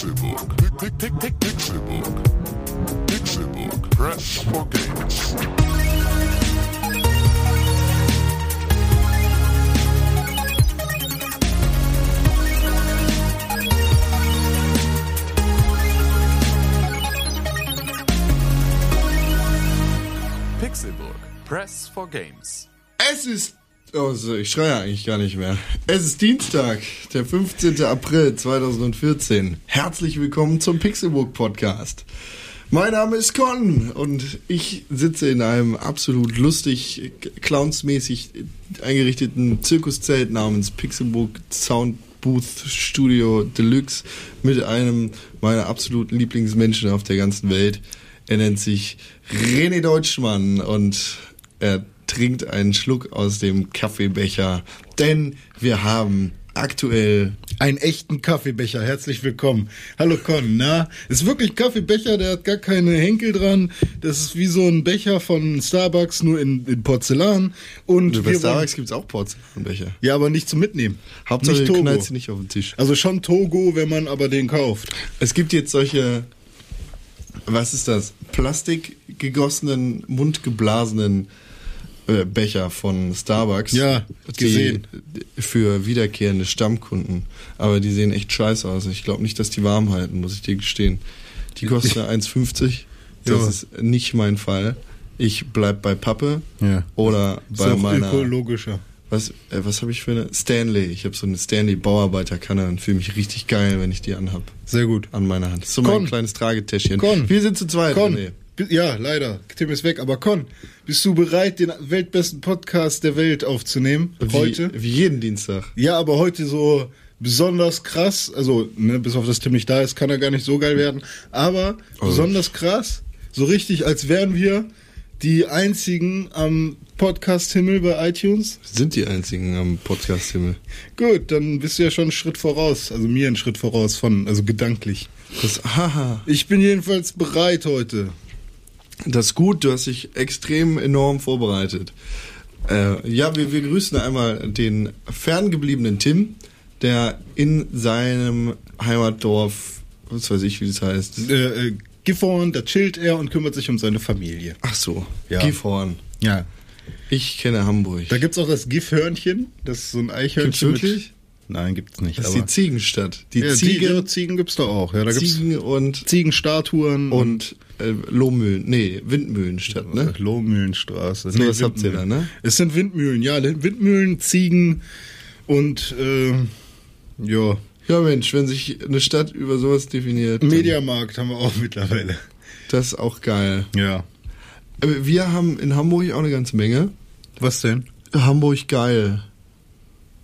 Pixelbook. Pick, pick, pick, Pixelbook. Pixelbook. Press for games. Pixelburg. Press for Games. Es ist. Oh, so, ich schreie eigentlich gar nicht mehr. Es ist Dienstag, der 15. April 2014. Herzlich willkommen zum Pixelbook Podcast. Mein Name ist Con und ich sitze in einem absolut lustig, clownsmäßig eingerichteten Zirkuszelt namens Pixelbook Sound Booth Studio Deluxe mit einem meiner absoluten Lieblingsmenschen auf der ganzen Welt. Er nennt sich René Deutschmann und er trinkt einen Schluck aus dem Kaffeebecher, denn wir haben aktuell Einen echten Kaffeebecher, herzlich willkommen. Hallo Con, na? Ist wirklich Kaffeebecher, der hat gar keine Henkel dran. Das ist wie so ein Becher von Starbucks, nur in, in Porzellan. Und bei Starbucks gibt's auch Porzellanbecher. Ja, aber nicht zum Mitnehmen. Hauptsache, nicht Togo. knallst sie nicht auf den Tisch. Also schon Togo, wenn man aber den kauft. Es gibt jetzt solche, was ist das? Plastik gegossenen, mundgeblasenen äh, Becher von Starbucks. Ja, gesehen. Für wiederkehrende Stammkunden. Aber die sehen echt scheiße aus. Ich glaube nicht, dass die warm halten, muss ich dir gestehen. Die kosten 1,50. Das Ja. ist nicht mein Fall. Ich bleib bei Pappe Ja. oder Ist bei auch meiner ökologischer. was, äh, was habe ich für eine? Stanley. Ich habe so eine Stanley Bauarbeiterkanne und fühle mich richtig geil, wenn ich die anhab. Sehr gut. An meiner Hand. So Con. mein kleines Tragetäschchen. Con. Wir sind zu zweit. Con, René. Ja, leider. Tim ist weg. Aber Con, bist du bereit, den weltbesten Podcast der Welt aufzunehmen? Wie, Heute? Wie jeden Dienstag. Ja, aber heute so besonders krass. Also, ne, bis auf das Tim nicht da ist, kann er gar nicht so geil werden. Aber Oh. besonders krass. So richtig, als wären wir die einzigen am Podcast-Himmel bei iTunes. Sind die einzigen am Podcast-Himmel. Gut, dann bist du ja schon einen Schritt voraus. Also mir einen Schritt voraus von, also gedanklich. Das, haha. Ich bin jedenfalls bereit heute. Das ist gut, du hast dich extrem enorm vorbereitet. Äh, ja, wir, wir grüßen einmal den ferngebliebenen Tim, der in seinem Heimatdorf, was weiß ich, wie das heißt. Äh, äh, Gifhorn, da chillt er und kümmert sich um seine Familie. Ach so, Ja. Gifhorn. Ja. Ich kenne Hamburg. Da gibt's auch das Gifhörnchen. Das ist so ein Eichhörnchen. Gibt's wirklich? Nein, gibt's nicht. Das ist die Ziegenstadt. Die ja, Ziege, Ziege, Ziegen gibt's da auch. Ja, da gibt's Ziegen und, Ziegenstatuen und äh, Lohmühlen, nee, Windmühlenstadt, ne? Lohmühlenstraße. So was habt ihr da, ne? Es sind Windmühlen, ja, Windmühlen, Ziegen und äh, ja, Ja Mensch, wenn sich eine Stadt über sowas definiert, Mediamarkt haben wir auch mittlerweile. das ist auch geil. Ja. Wir haben in Hamburg auch eine ganze Menge. Was denn? Hamburg geil.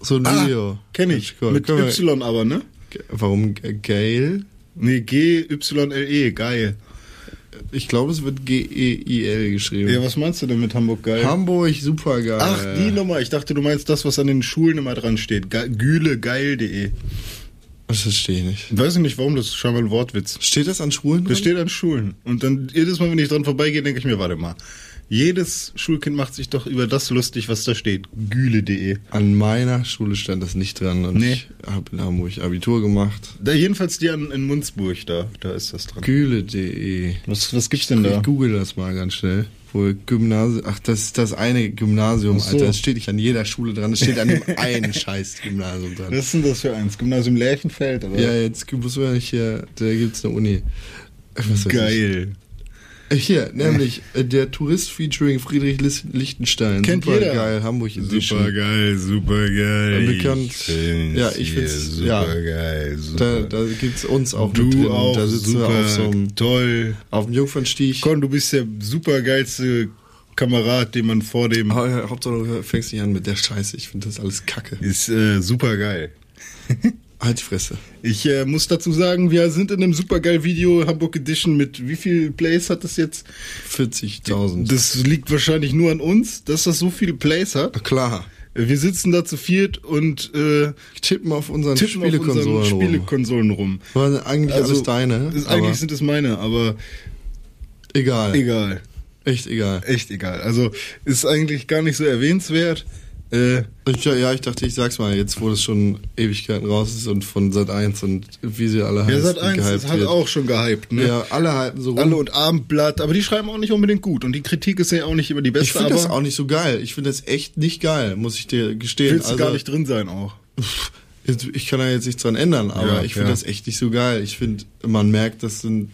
So ein Ah, Video. kenn ich. Wir- Mit können wir- Y aber, ne? Warum geil? Nee, G-Y-L-E, geil. Ich glaube, es wird G-E-I-L geschrieben. Ja, was meinst du denn mit Hamburg geil? Hamburg, super geil. Ach, die Nummer. Ich dachte, du meinst das, was an den Schulen immer dran steht. Ge Gülegeil.de. Das verstehe ich nicht. Weiß ich nicht, warum, das ist scheinbar ein Wortwitz. Steht das an Schulen? Das drin? steht an Schulen. Und dann jedes Mal, wenn ich dran vorbeigehe, denke ich mir, warte mal. Jedes Schulkind macht sich doch über das lustig, was da steht. Güle.de. An meiner Schule stand das nicht dran und Nee. ich habe in Hamburg Abitur gemacht. Da, jedenfalls die an, in Munzburg, da, da ist das dran. Güle.de. Was, was gibt's denn da? Ich google das mal ganz schnell. Gymnasium. Ach, das ist das eine Gymnasium, so. Alter. Das steht nicht an jeder Schule dran. Das steht an dem einen scheiß Gymnasium dran. Was ist denn das für eins? Gymnasium Lerchenfeld, oder? Ja, jetzt muss man nicht hier. Da gibt's eine Uni. Was ich. Geil. Äh, Hier, nämlich äh, der Tourist featuring Friedrich Lichtenstein. Kennt Super jeder. geil, Hamburg Edition. Super geil, super geil. Bekannt. find's Ja, ich hier find's- super ja. geil. Da, Super. da gibt's uns auch mit du drin. auch da sitzen super wir auf so einem, toll. auf dem Jungfernstieg. Con, du bist der super geilste Kamerad, den man vor dem Ha- Hauptsache du fängst nicht an mit der Scheiße. Ich finde das alles kacke. ist äh, super geil. Halt die Fresse. Ich äh, muss dazu sagen, wir sind in einem supergeil Video Hamburg Edition mit wie viel Plays hat das jetzt? 40.000. Das liegt wahrscheinlich nur an uns, dass das so viele Plays hat. Na Klar. Wir sitzen da zu viert und äh, Tippen auf unseren tippen auf Spielekonsolen unseren rum. Spielekonsolen rum. War eigentlich alles deine. Ist, eigentlich sind es meine, aber egal. egal. Echt egal. Echt egal. Also ist eigentlich gar nicht so erwähnenswert. Äh, Ich, ja, ich dachte, ich sag's mal, jetzt wo das schon Ewigkeiten raus ist und von Sat 1 und wie sie alle ja, heißen, Sat 1 gehypt das hat wird. auch schon gehypt, ne? Ja, alle halten so rum. Alle und Abendblatt, aber die schreiben auch nicht unbedingt gut. Und die Kritik ist ja auch nicht immer die beste, ich finde das auch nicht so geil. Ich finde das echt nicht geil, muss ich dir gestehen. willst du also, gar nicht drin sein auch. Ich kann da jetzt nichts dran ändern, aber Ja, ich finde ja. das echt nicht so geil. Ich finde, man merkt, das sind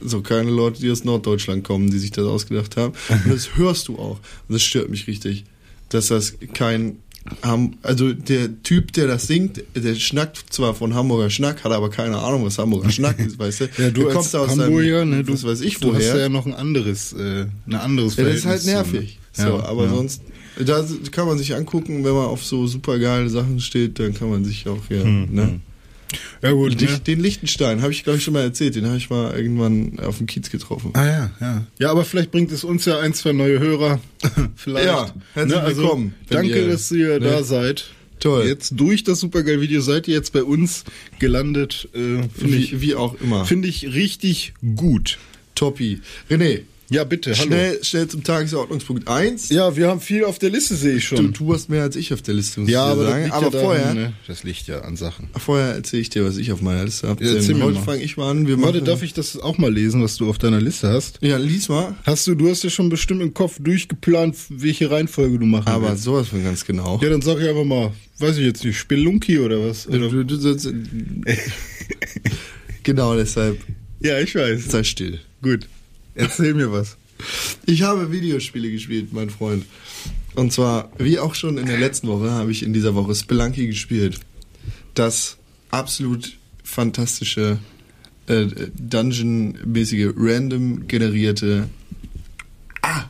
so keine Leute, die aus Norddeutschland kommen, die sich das ausgedacht haben. Und das hörst du auch. Und das stört mich richtig. Dass das kein Ham also der Typ, der das singt, der schnackt zwar von Hamburger Schnack, hat aber keine Ahnung, was Hamburger Schnack ist, weißt du? Ja, du Der als Hamburger, ne, du, weiß ich du hast woher. ja noch ein anderes, äh, ein anderes Ja, das ist halt Verhältnis nervig. zu- So, Ja, aber ja. sonst, da kann man sich angucken, wenn man auf so super geile Sachen steht, dann kann man sich auch hier, Hm, ne? Ja gut, ne? Licht, Den Lichtenstein, habe ich glaube ich schon mal erzählt, den habe ich mal irgendwann auf dem Kiez getroffen. Ah ja, ja. Ja, aber vielleicht bringt es uns ja ein, zwei neue Hörer. vielleicht. Ja, herzlich also, willkommen, Danke, ihr- dass ihr ne? da seid. Toll. Jetzt durch das supergeil Video seid ihr jetzt bei uns gelandet. Äh, Finde ich, Wie, wie auch immer. finde ich richtig gut. Toppi. René, Ja, bitte, hallo. schnell, schnell zum Tagesordnungspunkt 1. Ja, wir haben viel auf der Liste, sehe ich Du, schon. du hast mehr als ich auf der Liste, muss ja, ich aber, das sagen. liegt aber ja daran, vorher, ne? Das liegt ja an Sachen. vorher erzähle ich dir, was ich auf meiner Liste habe. Ja, erzähl heute fange ich mal an. Wir Warte, darf ich das auch mal lesen, was du auf deiner Liste hast? Ja, lies mal. Hast du, du hast ja schon bestimmt im Kopf durchgeplant, welche Reihenfolge du machen Aber willst. sowas von ganz genau. Ja, dann sag ich einfach mal, weiß ich jetzt nicht, Spelunky oder was? Oder? Du, du, du, genau deshalb Ja, ich weiß. sei still. Gut. Erzähl mir was. Ich habe Videospiele gespielt, mein Freund. Und zwar, wie auch schon in der letzten Woche, habe ich in dieser Woche Spelunky gespielt. Das absolut fantastische, äh, Dungeon-mäßige, random generierte, ah,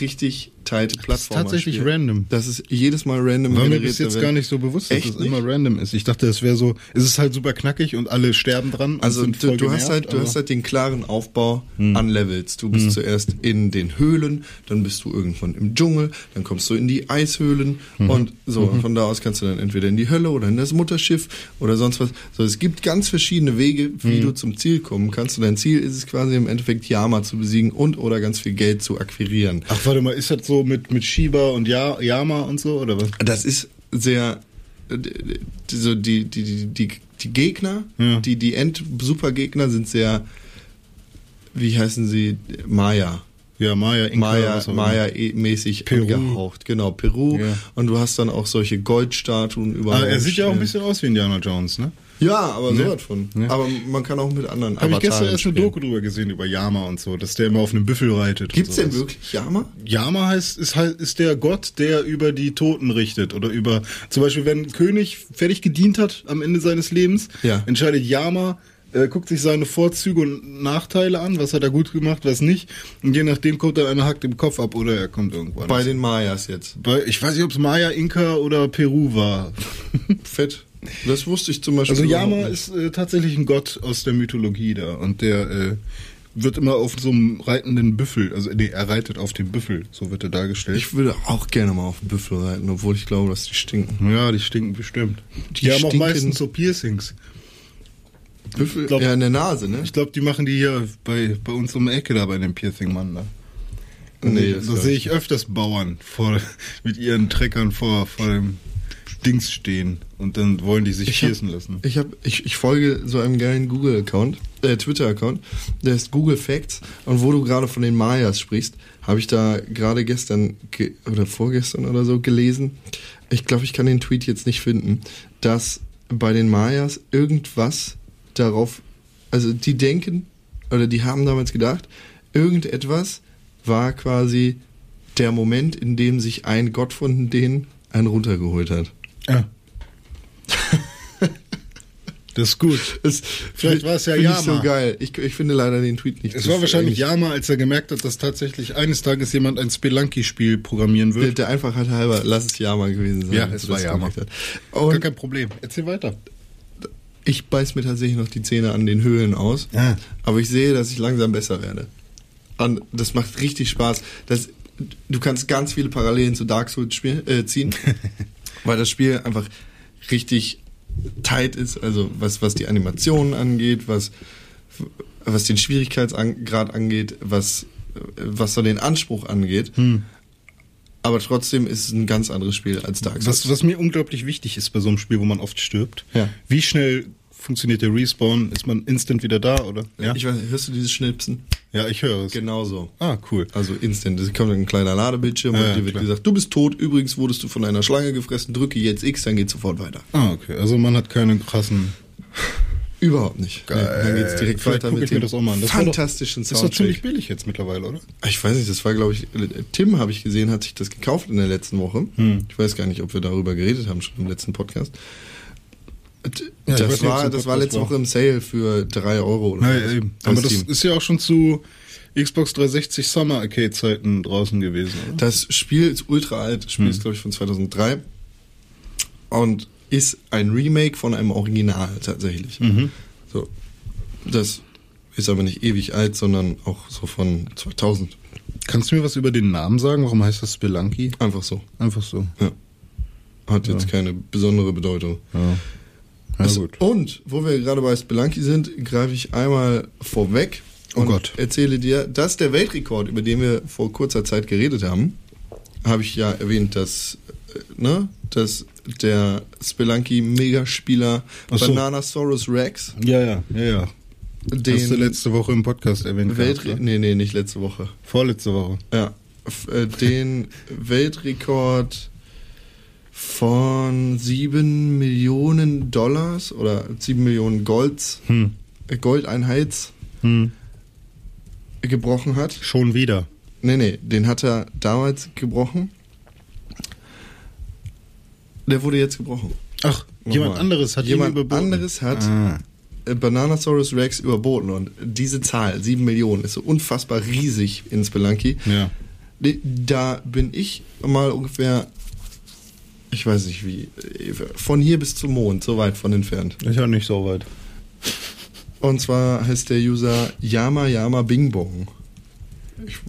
richtig tighte Plattform. tatsächlich random. Das ist jedes Mal random War mir bis jetzt gar nicht so bewusst, dass es immer nicht? random ist. Ich dachte, es wäre so, es ist halt super knackig und alle sterben dran. Also du, du hast genervt, halt, du Hm. hast halt den klaren Aufbau an Levels. Du bist zuerst in den Höhlen, dann bist du irgendwann im Dschungel, dann kommst du in die Eishöhlen Mhm. und so. Und von da aus kannst du dann entweder in die Hölle oder in das Mutterschiff oder sonst was. So, es gibt ganz verschiedene Wege, wie Mhm. du zum Ziel kommen kannst. Und dein Ziel ist es quasi im Endeffekt Yama zu besiegen und oder ganz viel Geld zu akquirieren. Ach, warte mal, ist das so mit, mit Shiba und ja, Yama und so, oder was? Das ist sehr so die die die die, die Gegner, Ja. die die End-Supergegner sind sehr wie heißen sie Maya. Ja, Maya, Inka, Maya. Maya-mäßig Peru. angehaucht, genau, Peru. Ja. Und du hast dann auch solche Goldstatuen überall. Ah, er sieht ja auch ein bisschen aus wie Indiana Jones, ne? Ja, aber Ne? so was von. Ne? Aber man kann auch mit anderen Habe ich gestern erst eine. Doku drüber gesehen, über Yama und so, dass der immer auf einem Büffel reitet. Gibt's denn wirklich Yama? Yama heißt, ist halt, ist der Gott, der über die Toten richtet. Oder über, zum Beispiel, wenn ein König fertig gedient hat am Ende seines Lebens, Ja. entscheidet Yama, äh, guckt sich seine Vorzüge und Nachteile an, was hat er gut gemacht, was nicht. Und je nachdem kommt dann einer hackt im Kopf ab oder er kommt irgendwann. Bei den Mayas jetzt. Bei, ich weiß nicht, ob es Maya, Inka oder Peru war. Fett. Das wusste ich zum Beispiel. Also Yama ist äh, tatsächlich ein Gott aus der Mythologie da und der äh, wird immer auf so einem reitenden Büffel, also nee, er reitet auf dem Büffel, so wird er dargestellt. Ich würde auch gerne mal auf den Büffel reiten, obwohl ich glaube, dass die stinken. ja, die stinken bestimmt. Die, Die haben auch meistens so Piercings. Büffel? glaub- ja, in der Nase, ne? Ich glaube, die machen die hier bei, bei uns um die Ecke da bei dem Piercing-Mann da. Nee, da das da glaub sehe ich öfters Bauern vor, mit ihren Treckern vor, vor dem Dings stehen und dann wollen die sich Ich hab- piercen lassen. Ich, hab, ich, ich folge so einem geilen Google-Account, äh, Twitter-Account, der ist Google Facts. Und wo du gerade von den Mayas sprichst, habe ich da gerade gestern ge oder vorgestern oder so gelesen. Ich glaube, ich kann den Tweet jetzt nicht finden, dass bei den Mayas irgendwas darauf, also die denken oder die haben damals gedacht, irgendetwas war quasi der Moment, in dem sich ein Gott von denen einen runtergeholt hat. Ja. das ist gut. Das Vielleicht war es ja Yama. Ich so geil. Ich, ich finde leider den Tweet nicht. Es war wahrscheinlich Yama, als er gemerkt hat, dass tatsächlich eines Tages jemand ein Spelunky-Spiel programmieren Der, wird. der Einfachheit halber, lass es Yama gewesen sein. Ja, es war Yama. Gar kein Problem. Erzähl weiter. Ich beiß mir tatsächlich noch die Zähne an den Höhlen aus. Ah. Aber ich sehe, dass ich langsam besser werde. Und das macht richtig Spaß. Das, du kannst ganz viele Parallelen zu Dark Souls spiel, äh, ziehen, weil das Spiel einfach richtig tight ist. Also was, was die Animationen angeht, was, was den Schwierigkeitsgrad angeht, was, was so den Anspruch angeht. Aber trotzdem ist es ein ganz anderes Spiel als Dark Souls. Was, was mir unglaublich wichtig ist bei so einem Spiel, wo man oft stirbt, Ja. wie schnell funktioniert der Respawn? Ist man instant wieder da, oder? Ja, Ich weiß, hörst du dieses Schnipsen? ja ich höre es. Genau so. Ah, cool. Also instant. Es kommt ein kleiner Ladebildschirm Ja, und dir wird klar. gesagt, du bist tot. Übrigens wurdest du von einer Schlange gefressen. Drücke jetzt X, dann geht sofort weiter. Ah, okay. Also man hat keinen krassen. Überhaupt nicht. Geil. Nee, dann geht's direkt Vielleicht weiter mit dem das auch mal an. Das fantastischen Das ist doch ziemlich billig jetzt mittlerweile, oder? Ich weiß nicht, das war, glaube ich, Tim habe ich gesehen, hat sich das gekauft in der letzten Woche. Hm. Ich weiß gar nicht, ob wir darüber geredet haben schon im letzten Podcast. Ja, das nicht, war, das war letzte war. Woche im Sale für 3 Euro oder Ja, was. ja, eben. Aber das ist ja auch schon zu Xbox 360 Summer Arcade Zeiten draußen gewesen, oder? Das Spiel ist ultra alt. Das Spiel Hm. ist, glaube ich, von 2003. Und ist ein Remake von einem Original tatsächlich. Mhm. So. Das ist aber nicht ewig alt, sondern auch so von 2000. Kannst du mir was über den Namen sagen? Warum heißt das Spelunky? Einfach so. Einfach so. Ja. Hat jetzt keine besondere Bedeutung. Ja. Ja, Also, gut. Und wo wir gerade bei Spelunky sind, greife ich einmal vorweg Oh und Gott. erzähle dir, dass der Weltrekord, über den wir vor kurzer Zeit geredet haben, habe ich ja erwähnt, dass, äh, ne, dass der Spelunky-Megaspieler so. Bananasaurus Rex Ja, ja, ja, ja. Hast du den letzte Woche im Podcast erwähnt. Weltre gehabt, ne? nee, nee, nicht letzte Woche. Vorletzte Woche. Ja, äh, den Weltrekord von 7 Millionen Dollars oder 7 Millionen Golds, Hm. äh, Goldeinheits Hm. gebrochen hat. Schon wieder. Nee, nee, den hat er damals gebrochen. Der wurde jetzt gebrochen. Ach, jemand Nochmal. anderes hat Jemand überboten. anderes hat Ah. äh, Bananasaurus Rex überboten und diese Zahl, 7 Millionen, ist so unfassbar riesig in Spelunky. Ja. Da bin ich mal ungefähr, ich weiß nicht wie, von hier bis zum Mond, so weit von entfernt. Ist ja nicht so weit. Und zwar heißt der User Yama Yama Bing Bong.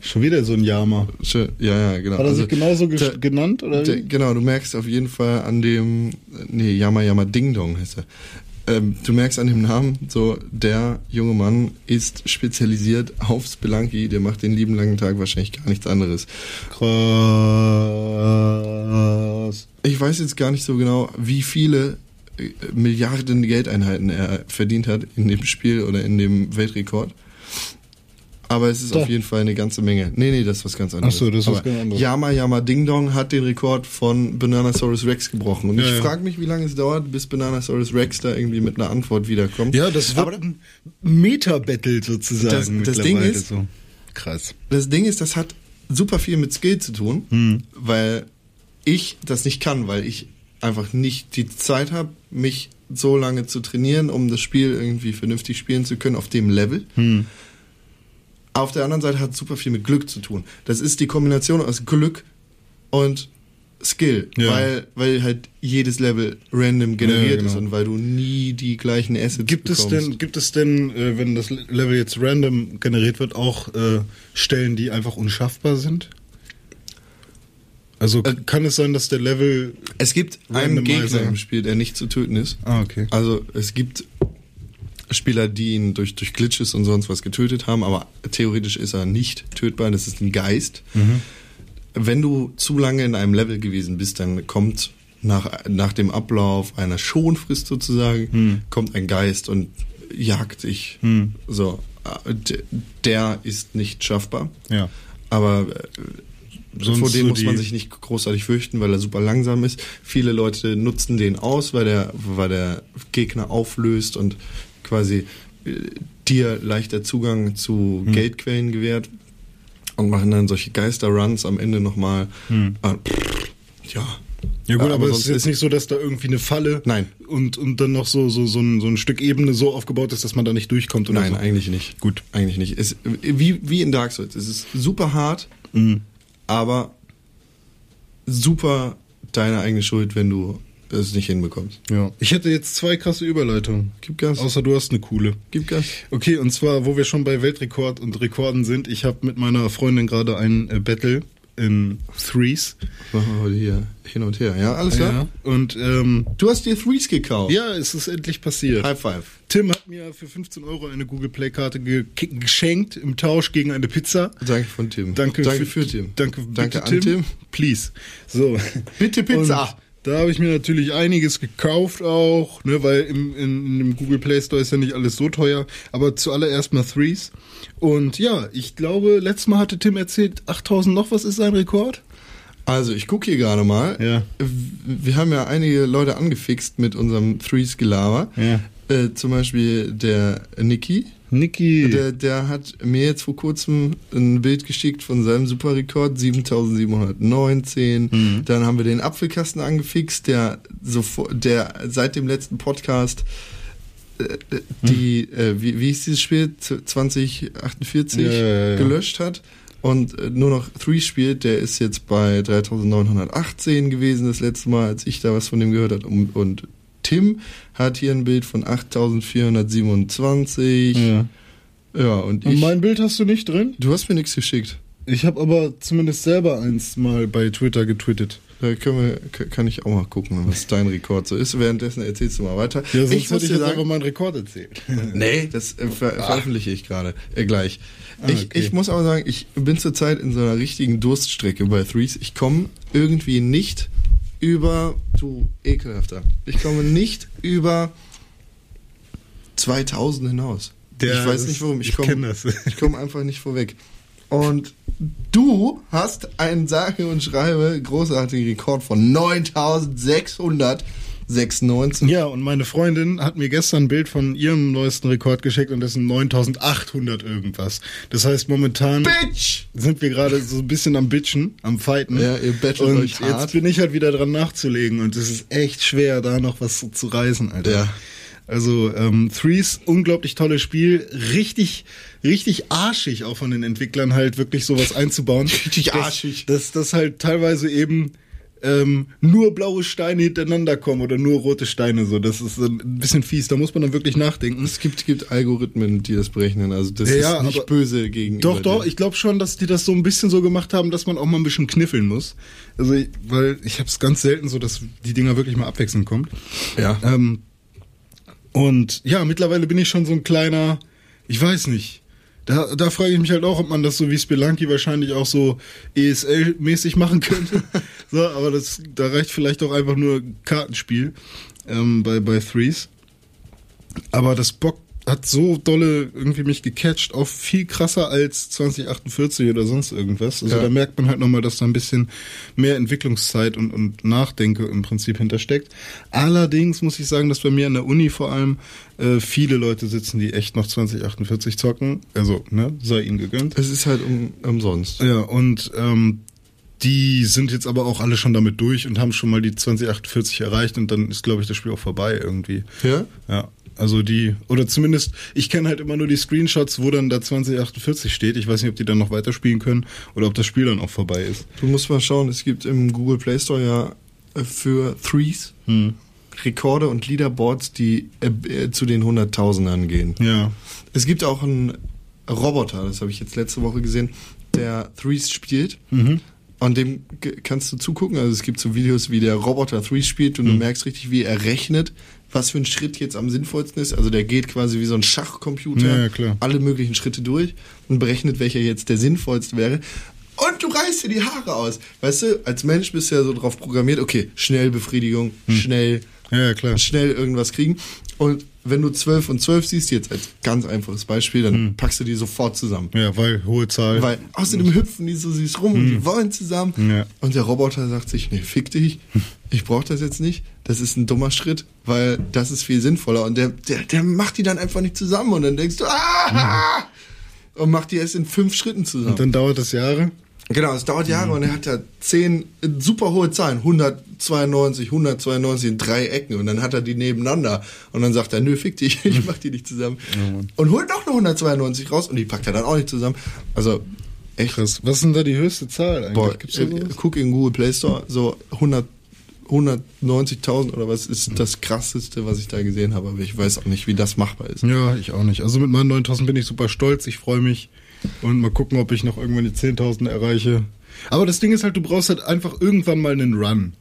Schon wieder so ein Yama. Ja, ja, genau. Hat er sich genauso ge der- genannt? Oder der, genau, du merkst auf jeden Fall an dem, nee, Yama Yama Ding Dong heißt er. Ähm, du merkst an dem Namen, so, der junge Mann ist spezialisiert auf Spelunky, der macht den lieben langen Tag wahrscheinlich gar nichts anderes. Krass. Ich weiß jetzt gar nicht so genau, wie viele äh, Milliarden Geldeinheiten er verdient hat in dem Spiel oder in dem Weltrekord. Aber es ist Da. auf jeden Fall eine ganze Menge. Nee, nee, das ist was ganz anderes. Ach so, das ist was ganz anderes. Yama Yama Ding Dong hat den Rekord von Bananasaurus Rex gebrochen. Und Ja, ich ja. frage mich, wie lange es dauert, bis Bananasaurus Rex da irgendwie mit einer Antwort wiederkommt. Ja, das Aber ein Meta-Battle sozusagen. Das- das Ding ist- so. Krass. das Ding ist, das hat super viel mit Skill zu tun, Hm. weil ich das nicht kann, weil ich einfach nicht die Zeit habe, mich so lange zu trainieren, um das Spiel irgendwie vernünftig spielen zu können auf dem Level. Hm. Auf der anderen Seite hat es super viel mit Glück zu tun. Das ist die Kombination aus Glück und Skill, Ja. weil, weil halt jedes Level random generiert Ja, genau. ist und weil du nie die gleichen Assets Gibt es bekommst. denn, gibt es denn, äh, wenn das Level jetzt random generiert wird, auch äh, Stellen, die einfach unschaffbar sind? Also Äh, kann es sein, dass der Level. Es gibt einen. Gegner im Spiel, der nicht zu töten ist. Ah, okay. Also es gibt Spieler, die ihn durch, durch Glitches und sonst was getötet haben, aber theoretisch ist er nicht tötbar. Das ist ein Geist. Wenn du zu lange in einem Level gewesen bist, dann kommt nach, nach dem Ablauf einer Schonfrist sozusagen, kommt ein Geist und jagt dich. So, äh, der ist nicht schaffbar. Ja. Aber äh, Sonst vor dem so muss man sich nicht großartig fürchten, weil er super langsam ist. Viele Leute nutzen den aus, weil der, weil der Gegner auflöst und quasi äh, dir leichter Zugang zu Hm. Geldquellen gewährt und machen dann solche Geister-Runs am Ende nochmal. Hm. Äh, ja. Ja gut, Ja, aber, es sonst ist jetzt nicht so, dass da irgendwie eine Falle Nein. und, und dann noch so, so, so, ein, so ein Stück Ebene so aufgebaut ist, dass man da nicht durchkommt oder Nein, so. eigentlich nicht. Gut. Eigentlich nicht. Es, wie, wie in Dark Souls. Es ist super hart, Mhm. aber super deine eigene Schuld, wenn du es nicht hinbekommst. Ja. Ich hätte jetzt zwei krasse Überleitungen. Gib Gas. Außer du hast eine coole. Gib Gas. Okay, und zwar, wo wir schon bei Weltrekord und Rekorden sind, ich habe mit meiner Freundin gerade ein äh, Battle in Threes. Machen wir heute hier hin und her. Ja, alles klar? Und ähm, Du hast dir Threes gekauft. ja, es ist endlich passiert. High five. Tim hat mir für 15 Euro eine Google Play Karte ge geschenkt im Tausch gegen eine Pizza. Danke von Tim. Danke, Danke für, Tim. Danke, Danke bitte, an Tim. Please. So. Bitte Pizza. Und da habe ich mir natürlich einiges gekauft auch, ne, weil im, in, in dem Google Play Store ist ja nicht alles so teuer. Aber zuallererst mal Threes. Und ja, ich glaube, letztes Mal hatte Tim erzählt, 8000 noch was ist sein Rekord? Also, ich gucke hier gerade mal. Ja. Wir haben ja einige Leute angefixt mit unserem Threes-Gelaber. Ja. Äh, zum Beispiel der Niki. Niki. Der, der hat mir jetzt vor kurzem ein Bild geschickt von seinem Superrekord, 7719. Mhm. Dann haben wir den Apfelkasten angefixt, der, sofort, der seit dem letzten Podcast äh, die, äh, wie, wie hieß dieses Spiel? Z- 2048 Ja, ja, ja. gelöscht hat und äh, nur noch Three spielt. Der ist jetzt bei 3918 gewesen das letzte Mal, als ich da was von dem gehört habe. Und, und Tim hat hier ein Bild von 8427. ja. Ja, und Und ich. mein Bild hast du nicht drin? Du hast mir nichts geschickt. Ich habe aber zumindest selber eins mal bei Twitter getwittert. Da können wir, kann ich auch mal gucken, was dein Rekord so ist. Währenddessen erzählst du mal weiter. Ja, sonst ich muss ich dir jetzt sagen, einfach meinen Rekord erzählt. nee, das äh, ver veröffentliche ich gerade äh, gleich. Ah, ich, okay. ich muss aber sagen, ich bin zurzeit in so einer richtigen Durststrecke bei Threes. Ich komme irgendwie nicht über, du ekelhafter, ich komme nicht über 2000 hinaus. Der- ich weiß nicht warum, ich komme ich komme einfach nicht vorweg. Und du hast einen sage und schreibe großartigen Rekord von 9696. Ja, und meine Freundin hat mir gestern ein Bild von ihrem neuesten Rekord geschickt und das sind 9800 irgendwas. Das heißt, momentan Bitch! sind wir gerade so ein bisschen am Bitchen, am Fighten. Ja, ihr battlet Und euch hart. jetzt bin ich halt wieder dran nachzulegen und es ist echt schwer, da noch was zu, zu reißen, Alter. Ja. Also ähm, Threes, unglaublich tolles Spiel, richtig, richtig arschig auch von den Entwicklern halt wirklich sowas einzubauen. Richtig arschig. Dass das halt teilweise eben ähm, nur blaue Steine hintereinander kommen oder nur rote Steine so. Das ist ein bisschen fies. Da muss man dann wirklich nachdenken. Es gibt, gibt Algorithmen, die das berechnen. Also das Ja, ja, ist nicht aber- böse gegenüber. Doch, doch, ich glaube schon, dass die das so ein bisschen so gemacht haben, dass man auch mal ein bisschen kniffeln muss. Also, weil ich habe es ganz selten so, dass die Dinger wirklich mal abwechselnd kommt. Ja. Ähm, und ja, mittlerweile bin ich schon so ein kleiner, ich weiß nicht. Da, da frage ich mich halt auch, ob man das so wie Spelunky wahrscheinlich auch so ESL-mäßig machen könnte. so, aber das, da reicht vielleicht auch einfach nur Kartenspiel ähm, bei, bei Threes. Aber das Bock hat so dolle irgendwie mich gecatcht, auch viel krasser als 2048 oder sonst irgendwas. Also Ja. da merkt man halt nochmal, dass da ein bisschen mehr Entwicklungszeit und, und Nachdenke im Prinzip hintersteckt. Allerdings muss ich sagen, dass bei mir an der Uni vor allem äh, viele Leute sitzen, die echt noch 2048 zocken. Also, ne, sei ihnen gegönnt. Es ist halt um, umsonst. Ja, und ähm, die sind jetzt aber auch alle schon damit durch und haben schon mal die 2048 erreicht und dann ist, glaube ich, das Spiel auch vorbei irgendwie. Ja? Ja, also die, oder zumindest, ich kenne halt immer nur die Screenshots, wo dann da 2048 steht. Ich weiß nicht, ob die dann noch weiterspielen können oder ob das Spiel dann auch vorbei ist. Du musst mal schauen, es gibt im Google Play Store ja äh, für Threes Hm. Rekorde und Leaderboards, die äh, äh, zu den Hunderttausendern gehen. Ja. Es gibt auch einen Roboter, das habe ich jetzt letzte Woche gesehen, der Threes spielt. Mhm. Und dem kannst du zugucken. Also es gibt so Videos, wie der Roboter Threes spielt und du merkst richtig, wie er rechnet, was für ein Schritt jetzt am sinnvollsten ist. Also der geht quasi wie so ein Schachcomputer Ja, alle möglichen Schritte durch und berechnet, welcher jetzt der sinnvollste wäre. Und du reißt dir die Haare aus. Weißt du, als Mensch bist du ja so drauf programmiert, okay, schnell Befriedigung, schnell Ja, schnell irgendwas kriegen. Und wenn du 12 und 12 siehst, jetzt als ganz einfaches Beispiel, dann packst du die sofort zusammen. Ja, weil hohe Zahl. Weil außerdem hüpfen die so süß rum und die wollen zusammen. Ja. Und der Roboter sagt sich, nee, fick dich, ich brauche das jetzt nicht. Das ist ein dummer Schritt, weil das ist viel sinnvoller. Und der, der, der macht die dann einfach nicht zusammen. Und dann denkst du, ah! Und macht die erst in fünf Schritten zusammen. und dann dauert das Jahre. Genau, es dauert Jahre und er hat ja zehn äh, super hohe Zahlen, 192, 192 in drei Ecken und dann hat er die nebeneinander und dann sagt er, nö, fick dich, ich mach die nicht zusammen. und holt noch eine 192 raus und die packt er dann auch nicht zusammen. Also, echt, Krass. Was ist denn da die höchste Zahl eigentlich? boah, Gibt's da äh, guck in Google Play Store, so 100, 190.000 oder was ist das krasseste, was ich da gesehen habe, aber ich weiß auch nicht, wie das machbar ist. Ja, ich auch nicht. Also mit meinen 9000 bin ich super stolz. Ich freue mich. Und mal gucken, ob ich noch irgendwann die 10.000 erreiche. Aber das Ding ist halt, du brauchst halt einfach irgendwann mal einen Run.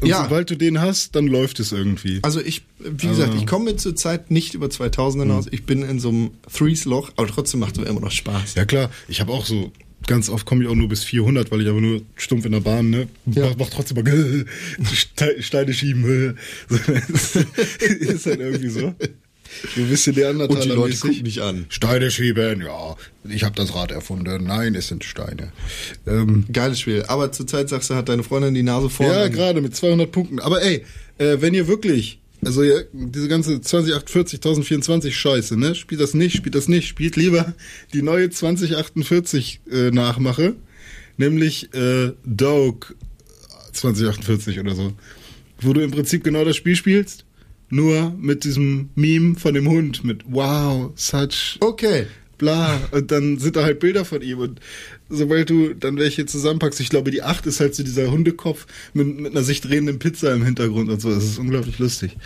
Und Ja. sobald du den hast, dann läuft es irgendwie. Also ich, wie gesagt, ich komme zur Zeit nicht über 2000 hinaus. Ich bin in so einem Threes-Loch, aber trotzdem macht es mir immer noch Spaß. Ja klar, ich habe auch so, ganz oft komme ich auch nur bis 400, weil ich aber nur stumpf in der Bahn, ne? Ja. Mach, mach trotzdem mal Ste- Steine schieben. So, ist halt irgendwie so. So ein bisschen Neandertaler Und die Leute mäßig. gucken dich an. Steine schieben, ja. Ich habe das Rad erfunden. Nein, es sind Steine. Ähm, Geiles Spiel. Aber zur Zeit sagst du, hat deine Freundin die Nase vorne. ja, gerade mit 200 Punkten. Aber ey, äh, wenn ihr wirklich, also ja, diese ganze 2048, 1024 Scheiße, ne? Spielt das nicht, spielt das nicht, spielt lieber die neue 2048 äh, Nachmache, nämlich äh, Dog 2048 oder so. Wo du im Prinzip genau das Spiel spielst, nur mit diesem Meme von dem Hund, mit wow, such Okay. Bla. Und dann sind da halt Bilder von ihm. Und sobald du dann welche zusammenpackst, ich glaube, die 8 ist halt so dieser Hundekopf mit, mit einer sich drehenden Pizza im Hintergrund und so. Das ist unglaublich lustig.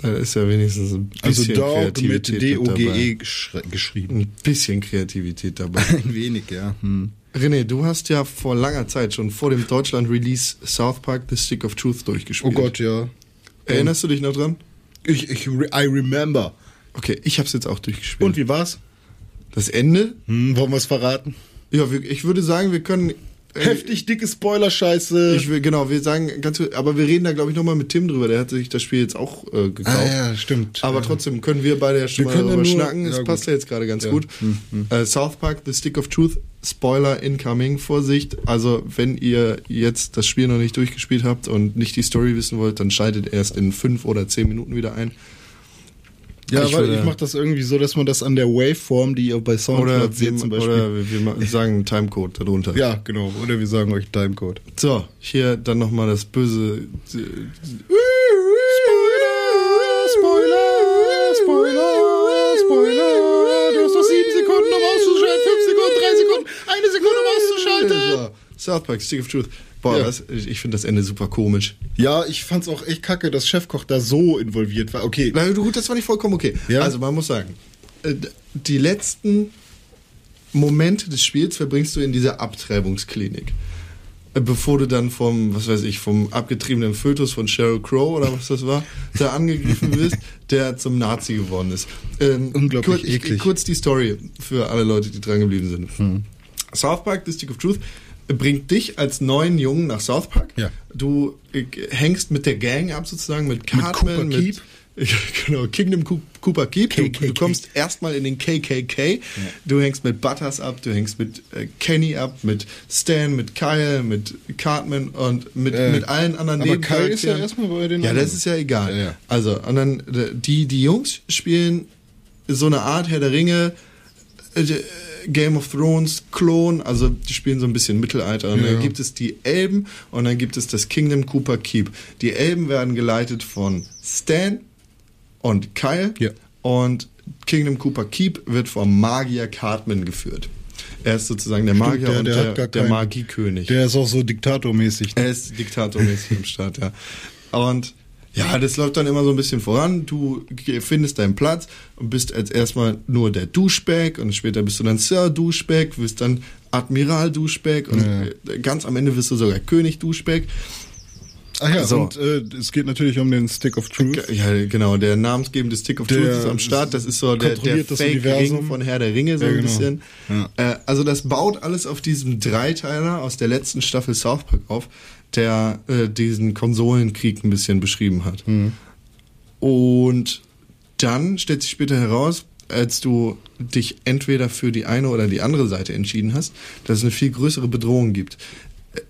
Da ist ja wenigstens ein Also bisschen mit Kreativität D-O-G-E dabei. geschr- geschrieben. Ein bisschen Kreativität dabei. Ein wenig, ja. Hm. René, du hast ja vor langer Zeit, schon vor dem Deutschland-Release South Park The Stick of Truth Oh durchgespielt. Gott, ja. Erinnerst du dich noch dran? Ich, ich, I remember. Okay, ich hab's jetzt auch durchgespielt. Und wie war's? Das Ende? Hm, wollen wir es verraten? Ja, ich würde sagen, wir können. äh, Heftig dicke Spoiler-Scheiße. Ich will, genau, wir sagen ganz, aber wir reden da glaube ich nochmal mit Tim drüber. Der hat sich das Spiel jetzt auch äh, gekauft. Ah, ja, stimmt. Aber Ja. trotzdem können wir beide ja schon Wir mal können ja darüber nur- schnacken. Es ja, passt ja jetzt gerade ganz gut. Hm, Äh, South Park, The Stick of Truth, Spoiler incoming, Vorsicht. Also, wenn ihr jetzt das Spiel noch nicht durchgespielt habt und nicht die Story wissen wollt, dann schaltet erst in fünf oder zehn Minuten wieder ein. Ja, Ich würde- ich mache das irgendwie so, dass man das an der Waveform, die ihr bei Soundcloud seht zum Beispiel. oder wir, sagen Timecode darunter. ja, genau. Oder wir sagen euch Timecode. So, hier dann nochmal das böse. Spoiler, Spoiler, Spoiler. Du hast noch sieben Sekunden, um auszuschalten. Fünf Sekunden, drei Sekunden, eine Sekunde, um auszuschalten. So, South Park, Stick of Truth. Boah, Ja. das, ich ich finde das Ende super komisch. Ja, ich fand's auch echt kacke, dass Chefkoch da so involviert war. Okay. Na gut, das war nicht vollkommen okay. Ja? Also man muss sagen, äh, die letzten Momente des Spiels verbringst du in dieser Abtreibungsklinik. Äh, Bevor du dann vom, was weiß ich, vom abgetriebenen Fötus von Sheryl Crow oder was das war, da angegriffen wirst, der zum Nazi geworden ist. Ähm, Unglaublich kurz, ich- eklig. Kurz die Story für alle Leute, die dran geblieben sind. Hm. South Park, The Stick of Truth, bringt dich als neuen Jungen nach South Park. Ja. Du äh, hängst mit der Gang ab sozusagen, mit Cartman, Cooper mit, genau, Kingdom Coo- Cooper Keep. Du, KKK. du kommst erstmal in den KKK. Du hängst mit Butters ab, du hängst mit äh, Kenny ab, mit Stan, mit Kyle, mit Cartman und mit, Äh, mit allen anderen aber Kyle ist ja erstmal bei den Ja, anderen. das ist ja egal. Ja, ja. Also, und dann äh, die, die Jungs spielen so eine Art Herr der Ringe, äh, Game of Thrones Klon, also die spielen so ein bisschen Mittelalter. Und Ja. dann gibt es die Elben und dann gibt es das Kingdom Cooper Keep. Die Elben werden geleitet von Stan und Kyle Ja. und Kingdom Cooper Keep wird vom Magier Cartman geführt. Er ist sozusagen der Magier der- und der der, gar der keinen- Magiekönig. Der ist auch so diktatormäßig. Er ist diktatormäßig im Start, ja. Und ja, das läuft dann immer so ein bisschen voran. Du findest deinen Platz und bist als erstmal nur der Duschback und später bist du dann Sir Duschback, wirst dann Admiral Duschback und Ja. äh, ganz am Ende wirst du sogar König Duschback. Ach ja, So. und äh, es geht natürlich um den Stick of Truth. Ja, genau, der namensgebende Stick of Der Truth ist am Start. Das ist so der, der Fake-Ring Universum. von Herr der Ringe, so Ja, ein genau. bisschen. Ja. Äh, also das baut alles auf diesem Dreiteiler aus der letzten Staffel South Park auf, der äh, diesen Konsolenkrieg ein bisschen beschrieben hat. Mhm. Und dann stellt sich später heraus, als du dich entweder für die eine oder die andere Seite entschieden hast, dass es eine viel größere Bedrohung gibt.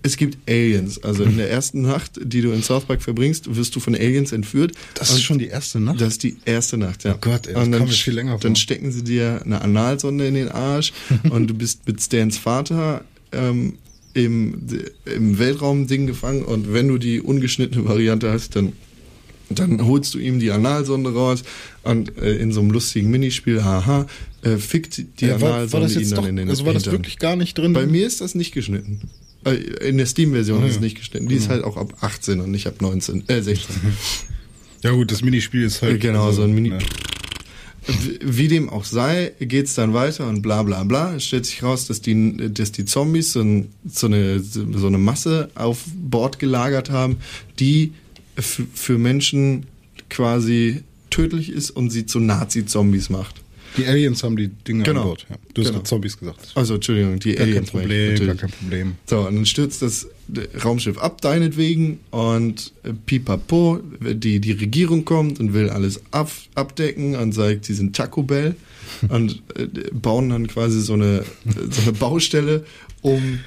Es gibt Aliens. Also in der ersten Nacht, die du in South Park verbringst, wirst du von Aliens entführt. Das ist schon die erste Nacht? das ist die erste Nacht, ja. Oh Gott, ey, das und kam dann, mir viel länger vor. Dann stecken sie dir eine Analsonde in den Arsch und du bist mit Stans Vater ähm, im, im Weltraum-Ding gefangen und wenn du die ungeschnittene Variante hast, dann dann holst du ihm die Analsonde raus und äh, in so einem lustigen Minispiel, haha, äh, fickt die Äh, war, war Analsonde das ihn dann doch, in den also war das Hintern. wirklich gar nicht drin? Bei mir ist das nicht geschnitten. Äh, In der Steam-Version Ah, ist es nicht geschnitten. Die ist halt auch ab 18 und nicht ab 19, äh 16. Ja gut, das Minispiel ist halt... Genau, so ein Mini- ne. Wie dem auch sei, geht's dann weiter und bla bla bla. Es stellt sich raus, dass die, dass die Zombies so, ein, so, eine, so eine Masse auf Bord gelagert haben, die für Menschen quasi tödlich ist und sie zu Nazi-Zombies macht. Die Aliens haben die Dinge Genau. an Bord. Ja. Du hast Genau. Zombies gesagt. Also, Entschuldigung, die Gar kein Aliens. ich Problem, gar kein Problem. So, und dann stürzt das Raumschiff ab, deinetwegen, und äh, pipapo, die, die Regierung kommt und will alles ab, abdecken und sagt, sie sind Taco Bell. Und äh, bauen dann quasi so eine, so eine Baustelle um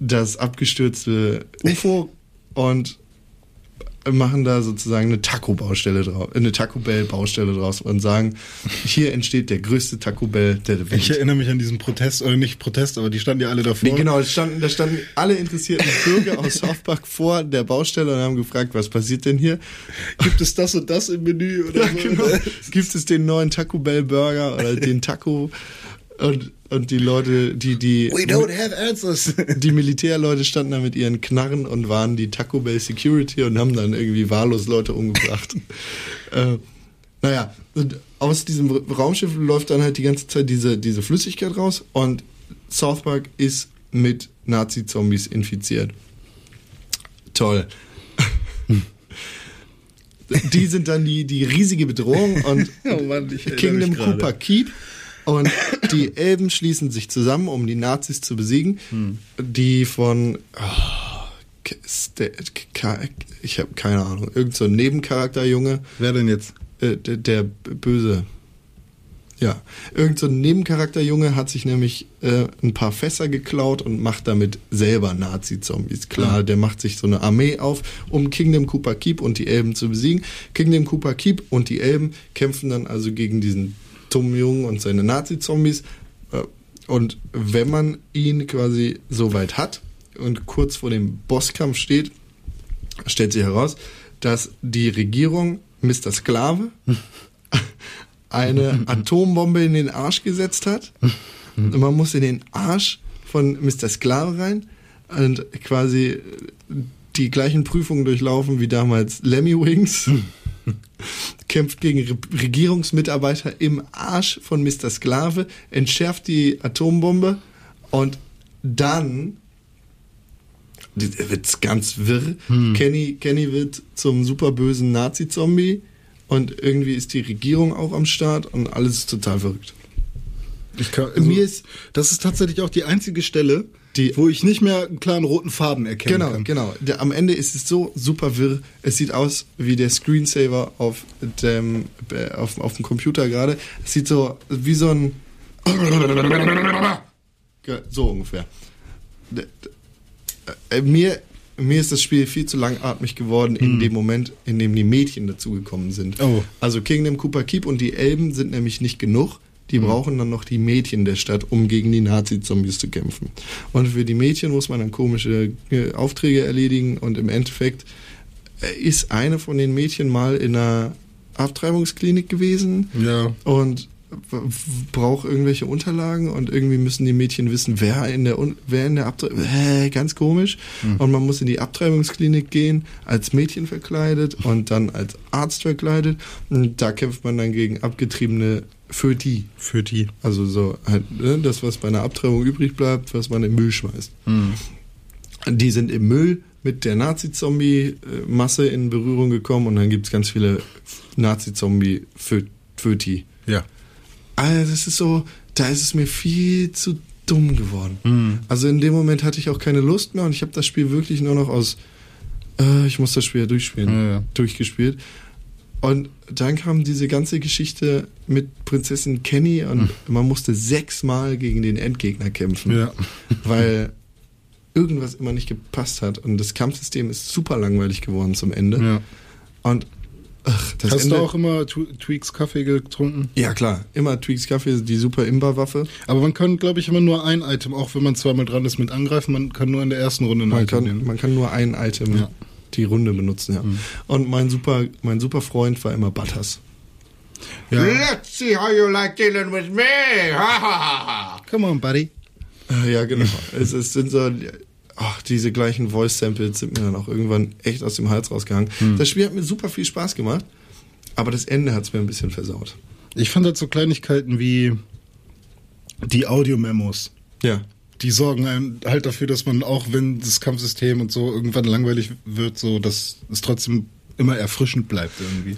das abgestürzte UFO und machen da sozusagen eine Taco-Baustelle drauf, eine Taco Bell-Baustelle draus und sagen, hier entsteht der größte Taco Bell der Welt. Ich erinnere mich an diesen Protest, oder nicht Protest, aber die standen ja alle davor. Nee, genau, da standen, da standen alle interessierten Bürger aus South Park vor der Baustelle und haben gefragt, was passiert denn hier? Gibt es das und das im Menü? Oder Ja, so? genau. Gibt es den neuen Taco Bell Burger oder den Taco und, und die Leute, die, die, We don't have answers. die Militärleute standen da mit ihren Knarren und waren die Taco Bell Security und haben dann irgendwie wahllos Leute umgebracht. äh, naja, und aus diesem Raumschiff läuft dann halt die ganze Zeit diese, diese Flüssigkeit raus und South Park ist mit Nazi-Zombies infiziert. Toll. die sind dann die, die riesige Bedrohung und Oh Mann, ich Kingdom. Cooper Keep und die Elben schließen sich zusammen, um die Nazis zu besiegen, Hm. die von oh, ich habe keine Ahnung, irgend so ein Nebencharakterjunge, Wer denn jetzt? äh, der, der Böse. Ja, irgend so ein Nebencharakterjunge hat sich nämlich äh, ein paar Fässer geklaut und macht damit selber Nazi-Zombies. Klar, der macht sich so eine Armee auf, um Kingdom Cooper Keep und die Elben zu besiegen. Kingdom Cooper Keep und die Elben kämpfen dann also gegen diesen dummen Jungen und seine Nazi-Zombies. Äh, Und wenn man ihn quasi so weit hat und kurz vor dem Bosskampf steht, stellt sich heraus, dass die Regierung Mr. Sklave eine Atombombe in den Arsch gesetzt hat. Und man muss in den Arsch von Mr. Sklave rein und quasi die gleichen Prüfungen durchlaufen wie damals Lemmy Wings. Kämpft gegen Re Regierungsmitarbeiter im Arsch von Mr. Sklave, entschärft die Atombombe und dann wird's ganz wirr. Kenny, Kenny wird zum superbösen Nazi-Zombie und irgendwie ist die Regierung auch am Start und alles ist total verrückt. Ich kann, also, Mir ist- das ist tatsächlich auch die einzige Stelle, Die- wo ich nicht mehr einen klaren roten Faden erkennen Genau, kann. genau. Der, am Ende ist es so super wirr. Es sieht aus wie der Screensaver auf dem, äh, auf, auf dem Computer gerade. Es sieht so wie so ein. So ungefähr. D- äh, Mir, mir ist das Spiel viel zu langatmig geworden in dem Moment, in dem die Mädchen dazugekommen sind. Oh. Also Kingdom Cooper Keep und die Elben sind nämlich nicht genug. Die brauchen dann noch die Mädchen der Stadt, um gegen die Nazi-Zombies zu kämpfen. Und für die Mädchen muss man dann komische äh, Aufträge erledigen und im Endeffekt äh, ist eine von den Mädchen mal in einer Abtreibungsklinik gewesen Ja. und braucht irgendwelche Unterlagen und irgendwie müssen die Mädchen wissen, wer in der wer in der Abtreibung äh, ganz komisch und man muss in die Abtreibungsklinik gehen als Mädchen verkleidet und dann als Arzt verkleidet und da kämpft man dann gegen abgetriebene Föti, Für die. also so halt ne, das was bei einer Abtreibung übrig bleibt, was man im Müll schmeißt. Die sind im Müll mit der Nazi-Zombie-Masse in Berührung gekommen und dann gibt's ganz viele Nazi-Zombie-Föti. Ja. Also das ist so, da ist es mir viel zu dumm geworden. Also in dem Moment hatte ich auch keine Lust mehr und ich habe das Spiel wirklich nur noch aus, äh, ich muss das Spiel ja durchspielen, Ja, ja. durchgespielt. Und dann kam diese ganze Geschichte mit Prinzessin Kenny und man musste sechsmal gegen den Endgegner kämpfen, Ja. weil irgendwas immer nicht gepasst hat und das Kampfsystem ist super langweilig geworden zum Ende. ja. Und ach, das Hast Ende, du auch immer Tweaks Kaffee getrunken? ja klar, immer Tweaks Kaffee, die super Imba-Waffe. Aber man kann, glaube ich, immer nur ein Item, auch wenn man zweimal dran ist mit angreifen, man kann nur in der ersten Runde ein Man Item kann, nehmen. man kann nur ein Item Ja. Die Runde benutzen, ja. Und mein super, mein super Freund war immer Butters. ja. Let's see how you like dealing with me. Come on, buddy. Äh, Ja, genau. es, es sind so, ach, diese gleichen Voice-Samples sind mir dann auch irgendwann echt aus dem Hals rausgegangen. Das Spiel hat mir super viel Spaß gemacht, aber das Ende hat es mir ein bisschen versaut. Ich fand halt so Kleinigkeiten wie die Audio-Memos. Ja. Die sorgen einem halt dafür, dass man auch, wenn das Kampfsystem und so irgendwann langweilig wird, so, dass es trotzdem immer erfrischend bleibt irgendwie.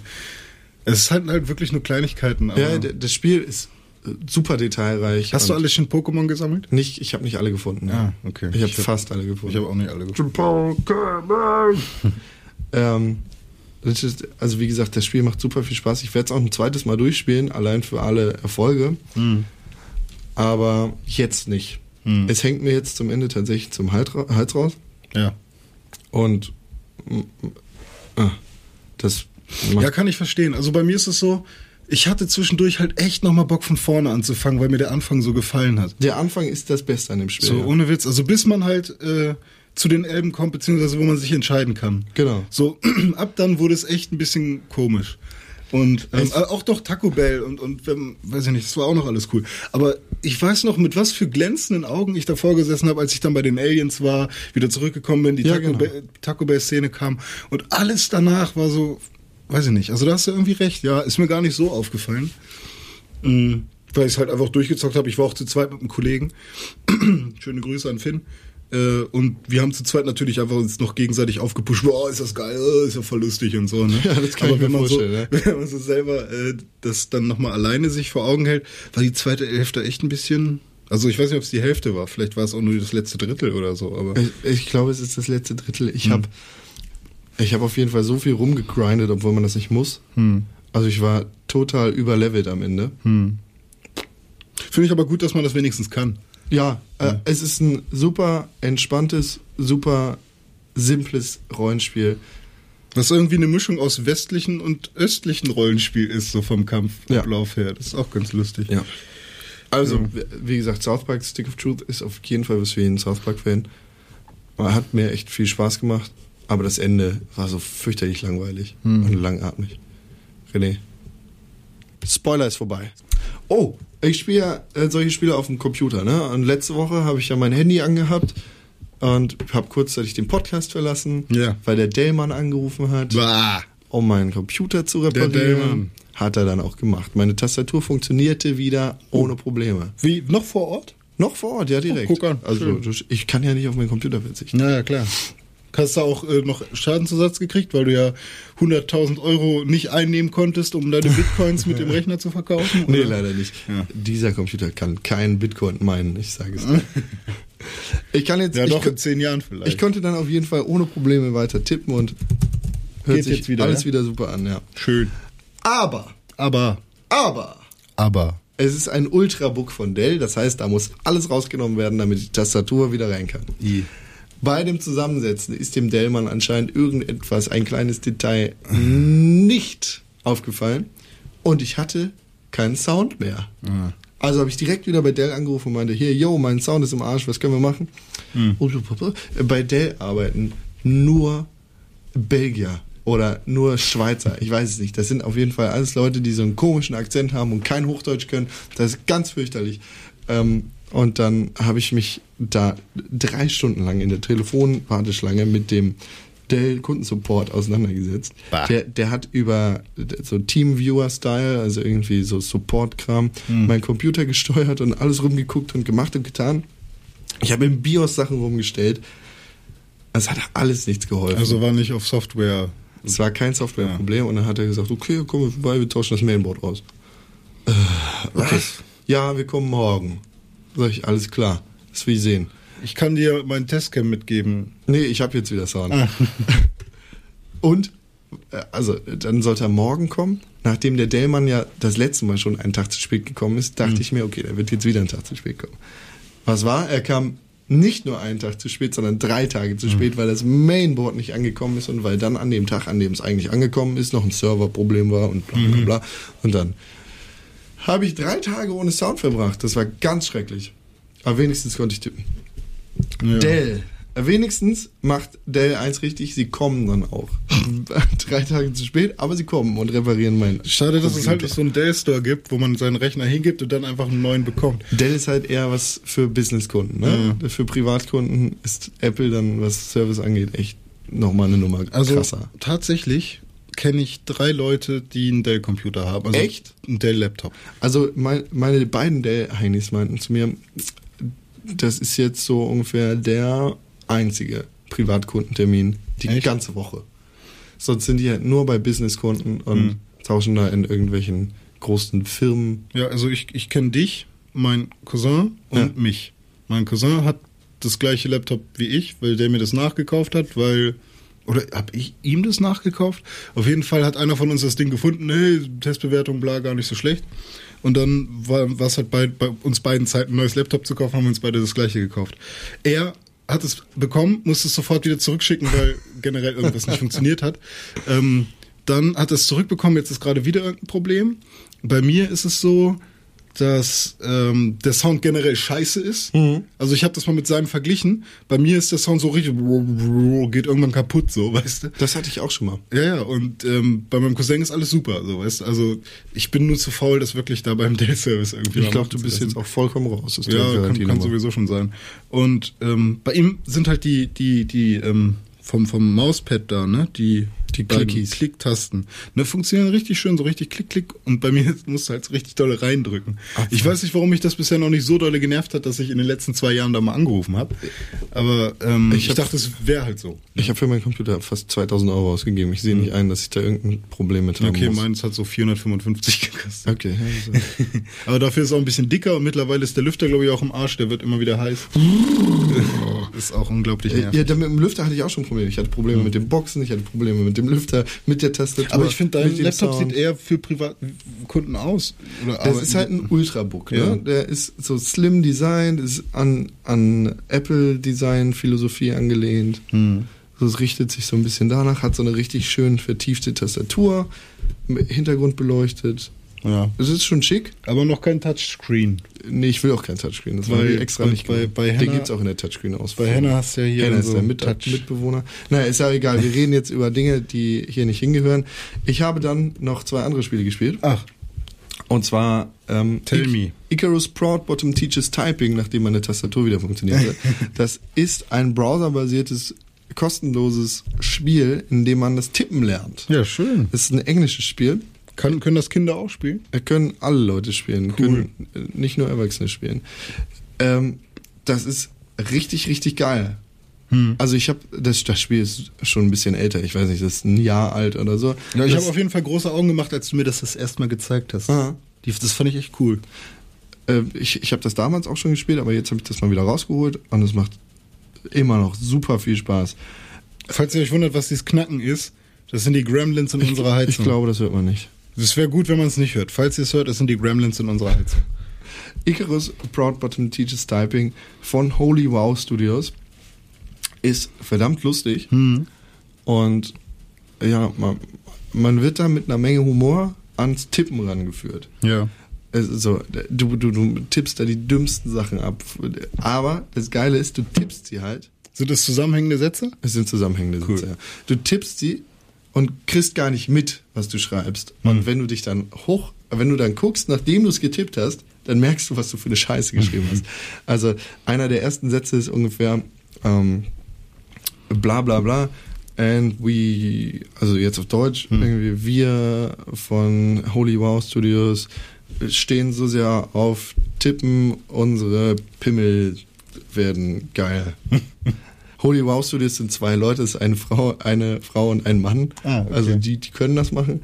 Es ist halt, halt wirklich nur Kleinigkeiten. Ja, das Spiel ist äh, super detailreich. Hast du alle schon Pokémon gesammelt? Nicht, ich habe nicht alle gefunden. Ah, okay. Ich habe hab- fast alle gefunden. Ich habe auch nicht alle gefunden. Pokémon. ähm, ist, also wie gesagt, das Spiel macht super viel Spaß. Ich werde es auch ein zweites Mal durchspielen, allein für alle Erfolge. Aber jetzt nicht. Hm. Es hängt mir jetzt zum Ende tatsächlich zum Hals ra- Hals raus. Ja. Und ah, das Ja, kann ich verstehen. Also bei mir ist es so, ich hatte zwischendurch halt echt nochmal Bock von vorne anzufangen, weil mir der Anfang so gefallen hat. der Anfang ist das Beste an dem Spiel. So, ja. ohne Witz. Also bis man halt äh, zu den Elben kommt, beziehungsweise wo man sich entscheiden kann. Genau. So, ab dann wurde es echt ein bisschen komisch. Und ähm, äh, auch doch Taco Bell und, und ähm, weiß ich nicht, das war auch noch alles cool. Aber ich weiß noch, mit was für glänzenden Augen ich davor gesessen habe, als ich dann bei den Aliens war, wieder zurückgekommen bin, die Ja, Taco, genau. Bell, Taco Bell Szene kam und alles danach war so, weiß ich nicht. Also da hast du irgendwie recht, ja, ist mir gar nicht so aufgefallen. Mhm. Weil ich es halt einfach durchgezockt habe. Ich war auch zu zweit mit einem Kollegen. Schöne Grüße an Finn. Äh, und wir haben zu zweit natürlich einfach uns noch gegenseitig aufgepusht. Boah, ist das geil, äh, ist ja voll lustig und so. Ne? Ja, das kann Aber ich mir vorstellen, So, Wenn man so selber äh, das dann nochmal alleine sich vor Augen hält, war die zweite Hälfte echt ein bisschen. Also ich weiß nicht, ob es die Hälfte war. Vielleicht war es auch nur das letzte Drittel oder so. Aber Ich, ich glaube, es ist das letzte Drittel. Ich Hm. habe ich auf jeden Fall so viel rumgegrindet, obwohl man das nicht muss. Hm. Also ich war total überlevelt am Ende. finde ich aber gut, dass man das wenigstens kann. Ja, äh, es ist ein super entspanntes, super simples Rollenspiel. Was irgendwie eine Mischung aus westlichen und östlichen Rollenspiel ist, so vom Kampfablauf her. Das ist auch ganz lustig. Ja. Also, Ja. wie- wie gesagt, South Park Stick of Truth ist auf jeden Fall was für jeden South Park-Fan. Hat mir echt viel Spaß gemacht, aber das Ende war so fürchterlich langweilig Hm. und langatmig. René. Spoiler ist vorbei. Oh, ich spiele ja äh, solche Spiele auf dem Computer, ne? Und letzte Woche habe ich ja mein Handy angehabt und habe kurzzeitig den Podcast verlassen, Ja. weil der Dellmann angerufen hat Bah. um meinen Computer zu reparieren. Hat er dann auch gemacht. Meine Tastatur funktionierte wieder ohne Probleme. Wie, noch vor Ort? Noch vor Ort, ja direkt. Oh, guck an. Also Schön. ich kann ja nicht auf meinen Computer verzichten. Naja, klar. Hast du auch äh, noch Schadensersatz gekriegt, weil du ja 100.000 Euro nicht einnehmen konntest, um deine Bitcoins mit dem Rechner zu verkaufen? Nee, oder? leider nicht. Ja. Dieser Computer kann keinen Bitcoin meinen, ich sage es. Ich kann jetzt, Ja, ich, doch, ko- in zehn Jahren vielleicht. ich konnte dann auf jeden Fall ohne Probleme weiter tippen und hört Geht sich jetzt wieder, alles ja? wieder super an, ja. Schön. Aber, Aber, aber, aber. es ist ein Ultrabook von Dell, das heißt, da muss alles rausgenommen werden, damit die Tastatur wieder rein kann. I. Bei dem Zusammensetzen ist dem Dellmann anscheinend irgendetwas, ein kleines Detail nicht aufgefallen und ich hatte keinen Sound mehr. Also habe ich direkt wieder bei Dell angerufen und meinte, hier, yo, mein Sound ist im Arsch, was können wir machen? Und bei Dell arbeiten nur Belgier oder nur Schweizer, ich weiß es nicht. Das sind auf jeden Fall alles Leute, die so einen komischen Akzent haben und kein Hochdeutsch können. Das ist ganz fürchterlich. Ähm, und dann habe ich mich da drei Stunden lang in der Telefonwarteschlange mit dem Dell Kundensupport auseinandergesetzt. Bah. Der, der hat über so Teamviewer-Style, also irgendwie so Support-Kram, meinen Computer gesteuert und alles rumgeguckt und gemacht und getan. Ich habe im BIOS Sachen rumgestellt. Es hat alles nichts geholfen. Also war nicht auf Software. es war kein Softwareproblem und dann hat er gesagt, okay, kommen wir vorbei, wir tauschen das Mainboard aus. Äh, okay. Ja, wir kommen morgen. Sag ich, alles klar. Das will ich sehen. Ich kann dir mein Testcam mitgeben. Nee, ich habe jetzt wieder Sound. Ah. Und, äh, also, dann sollte er morgen kommen. Nachdem der Dellmann ja das letzte Mal schon einen Tag zu spät gekommen ist, dachte Mhm. ich mir, okay, der wird jetzt wieder einen Tag zu spät kommen. Was war? Er kam nicht nur einen Tag zu spät, sondern drei Tage Mhm. zu spät, weil das Mainboard nicht angekommen ist und weil dann an dem Tag, an dem es eigentlich angekommen ist, noch ein Serverproblem war und bla Mhm. bla bla. Und dann habe ich drei Tage ohne Sound verbracht. Das war ganz schrecklich. Aber wenigstens konnte ich tippen. Ja. Dell. Wenigstens macht Dell eins richtig, sie kommen dann auch. Drei Tage zu spät, aber sie kommen und reparieren mein. Schade, dass es Computer. halt nicht so einen Dell-Store gibt, wo man seinen Rechner hingibt und dann einfach einen neuen bekommt. Dell ist halt eher was für Businesskunden, ne? Für Privatkunden ist Apple dann, was Service angeht, echt nochmal eine Nummer Also krasser. tatsächlich kenne ich drei Leute, die einen Dell-Computer haben. Also Echt? Einen Dell-Laptop. Also mein, meine beiden Dell-Heinis meinten zu mir, das ist jetzt so ungefähr der einzige Privatkundentermin die Echt? ganze Woche. Sonst sind die halt nur bei Businesskunden und Hm. tauschen da in irgendwelchen großen Firmen. Ja, also ich, ich kenne dich, mein Cousin und Ja. mich. Mein Cousin hat das gleiche Laptop wie ich, weil der mir das nachgekauft hat, weil oder habe ich ihm das nachgekauft? Auf jeden Fall hat einer von uns das Ding gefunden, hey, Testbewertung, bla, gar nicht so schlecht. Und dann war war es halt bei, bei uns beiden Zeit ein neues Laptop zu kaufen, haben wir uns beide das gleiche gekauft. Er hat es bekommen, musste es sofort wieder zurückschicken, weil generell irgendwas nicht funktioniert hat. Ähm, dann hat er es zurückbekommen, jetzt ist gerade wieder irgendein Problem. Bei mir ist es so, dass ähm, der Sound generell scheiße ist. Also ich habe das mal mit seinem verglichen. Bei mir ist der Sound so richtig, geht irgendwann kaputt, so, weißt du? Das hatte ich auch schon mal. Ja, ja, und ähm, bei meinem Cousin ist alles super, so, weißt du? Also ich bin nur zu faul, das wirklich da beim Dell-Service irgendwie Ich glaube, du bist jetzt auch vollkommen raus. Das Ja, kann, kann sowieso schon sein. Und ähm, bei ihm sind halt die, die, die, ähm, vom, vom Mauspad da, ne? Die, Die Clickies. Klicktasten. Ne, funktionieren richtig schön, so richtig klick, klick. Und bei mir musst du halt so richtig dolle reindrücken. Ich weiß nicht, warum mich das bisher noch nicht so dolle genervt hat, dass ich in den letzten zwei Jahren da mal angerufen habe. Aber ähm, Ich ich, hab- dachte, es wäre halt so. Ich habe für meinen Computer fast 2000 Euro ausgegeben. Ich sehe nicht ein, dass ich da irgendein Problem mit haben Okay, muss. meins hat so 455 gekostet. Okay, also. Aber dafür ist es auch ein bisschen dicker und mittlerweile ist der Lüfter, glaube ich, auch im Arsch. Der wird immer wieder heiß. ist auch unglaublich nervig. Ja, mit dem Lüfter hatte ich auch schon Probleme. Ich hatte Probleme mit dem Boxen, ich hatte Probleme mit dem Lüfter, mit der Tastatur. Aber ich finde, dein Laptop Sound. sieht eher für Privatkunden aus. Oder Das arbeiten- ist halt ein Ultrabook, ne? Ja. Der ist so slim designt, ist an, an Apple Design Philosophie angelehnt. Hm. So, es richtet sich so ein bisschen danach, hat so eine richtig schön vertiefte Tastatur, Hintergrund beleuchtet. Ja. Es ist schon schick. Aber noch kein Touchscreen. Nee, ich will auch kein Touchscreen. Das war extra bei- nicht bei- bei Den Henna- gibt's auch in der Touchscreen aus. Bei Henna hast du ja hier Henna ist so der Mit Touch. Mitbewohner. Naja, ist ja egal. Wir reden jetzt über Dinge, die hier nicht hingehören. Ich habe dann noch zwei andere Spiele gespielt. Ach, Und zwar ähm, Tell me. Icarus Proud Bottom Teaches Typing, nachdem meine Tastatur wieder funktionierte. das ist ein browserbasiertes, kostenloses Spiel, in dem man das Tippen lernt. ja, schön. Es ist ein englisches Spiel. Kann, können das Kinder auch spielen? Da können alle Leute spielen, können äh, nicht nur Erwachsene spielen. Ähm, das ist richtig, richtig geil. Hm. Also ich habe das, das Spiel ist schon ein bisschen älter. Ich weiß nicht, das ist ein Jahr alt oder so. Ja, ich habe auf jeden Fall große Augen gemacht, als du mir das das erste Mal gezeigt hast. Aha. Die, das fand ich echt cool. äh, ich ich habe das damals auch schon gespielt, aber jetzt habe ich das mal wieder rausgeholt und es macht immer noch super viel Spaß. Falls ihr euch wundert, was dieses Knacken ist, das sind die Gremlins in unserer Heizung. Ich glaube, das hört man nicht. Es wäre gut, wenn man es nicht hört. Falls ihr es hört, das sind die Gremlins in unserer Heizung. Icarus Proud Bottom Teaches Typing von Holy Wow Studios ist verdammt lustig und ja, man, man wird da mit einer Menge Humor ans Tippen rangeführt. Ja. Also, du, du, du tippst da die dümmsten Sachen ab. Aber das Geile ist, du tippst sie halt. Sind das zusammenhängende Sätze? Es sind zusammenhängende Cool. Sätze. Ja. Du tippst sie und kriegst gar nicht mit, was du schreibst. Hm. Und wenn du dich dann hoch, wenn du dann guckst, nachdem du es getippt hast, dann merkst du, was du für eine Scheiße geschrieben hast. Also einer der ersten Sätze ist ungefähr ähm, bla bla bla. And we, also jetzt auf Deutsch, Hm. irgendwie wir von Holy Wow Studios stehen so sehr auf Tippen, unsere Pimmel werden geil. Holy Wow Studios sind zwei Leute, es ist eine Frau, eine Frau und ein Mann. Ah, okay. Also die, die können das machen.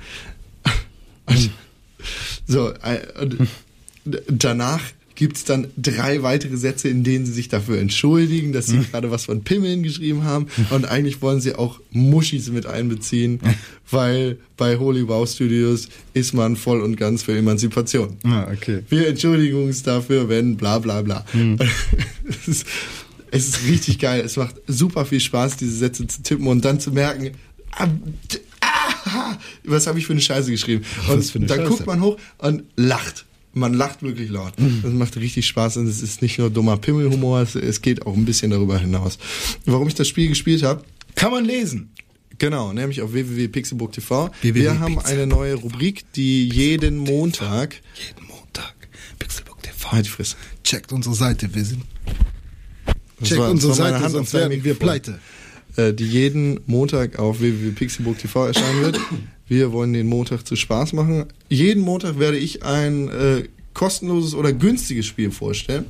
Und, so, äh, und danach gibt's dann drei weitere Sätze, in denen sie sich dafür entschuldigen, dass sie gerade was von Pimmeln geschrieben haben. Und eigentlich wollen sie auch Muschis mit einbeziehen, weil bei Holy Wow Studios ist man voll und ganz für Emanzipation. Ah, okay. Wir entschuldigen uns dafür, wenn bla bla bla. Es, ist, es ist richtig geil. Es macht super viel Spaß, diese Sätze zu tippen und dann zu merken, ah, ah, was habe ich für eine Scheiße geschrieben. Und dann Scheiße? guckt man hoch und lacht. Man lacht wirklich laut. Das macht richtig Spaß und es ist nicht nur dummer Pimmelhumor, es, es geht auch ein bisschen darüber hinaus. Warum ich das Spiel gespielt habe, Kann man lesen. Genau, nämlich auf www.pixelbook.tv. www. Wir haben eine neue Rubrik, die jeden Montag. Jeden Montag. Pixelbook TV. Halt Fresse. Checkt unsere Seite, wir sind. Das Checkt war- das unsere war Seite, Hand sonst werden wir pleite. äh, die jeden Montag auf www.pixelbook.tv erscheinen wird. Wir wollen den Montag zu Spaß machen. Jeden Montag werde ich ein äh, kostenloses oder günstiges Spiel vorstellen.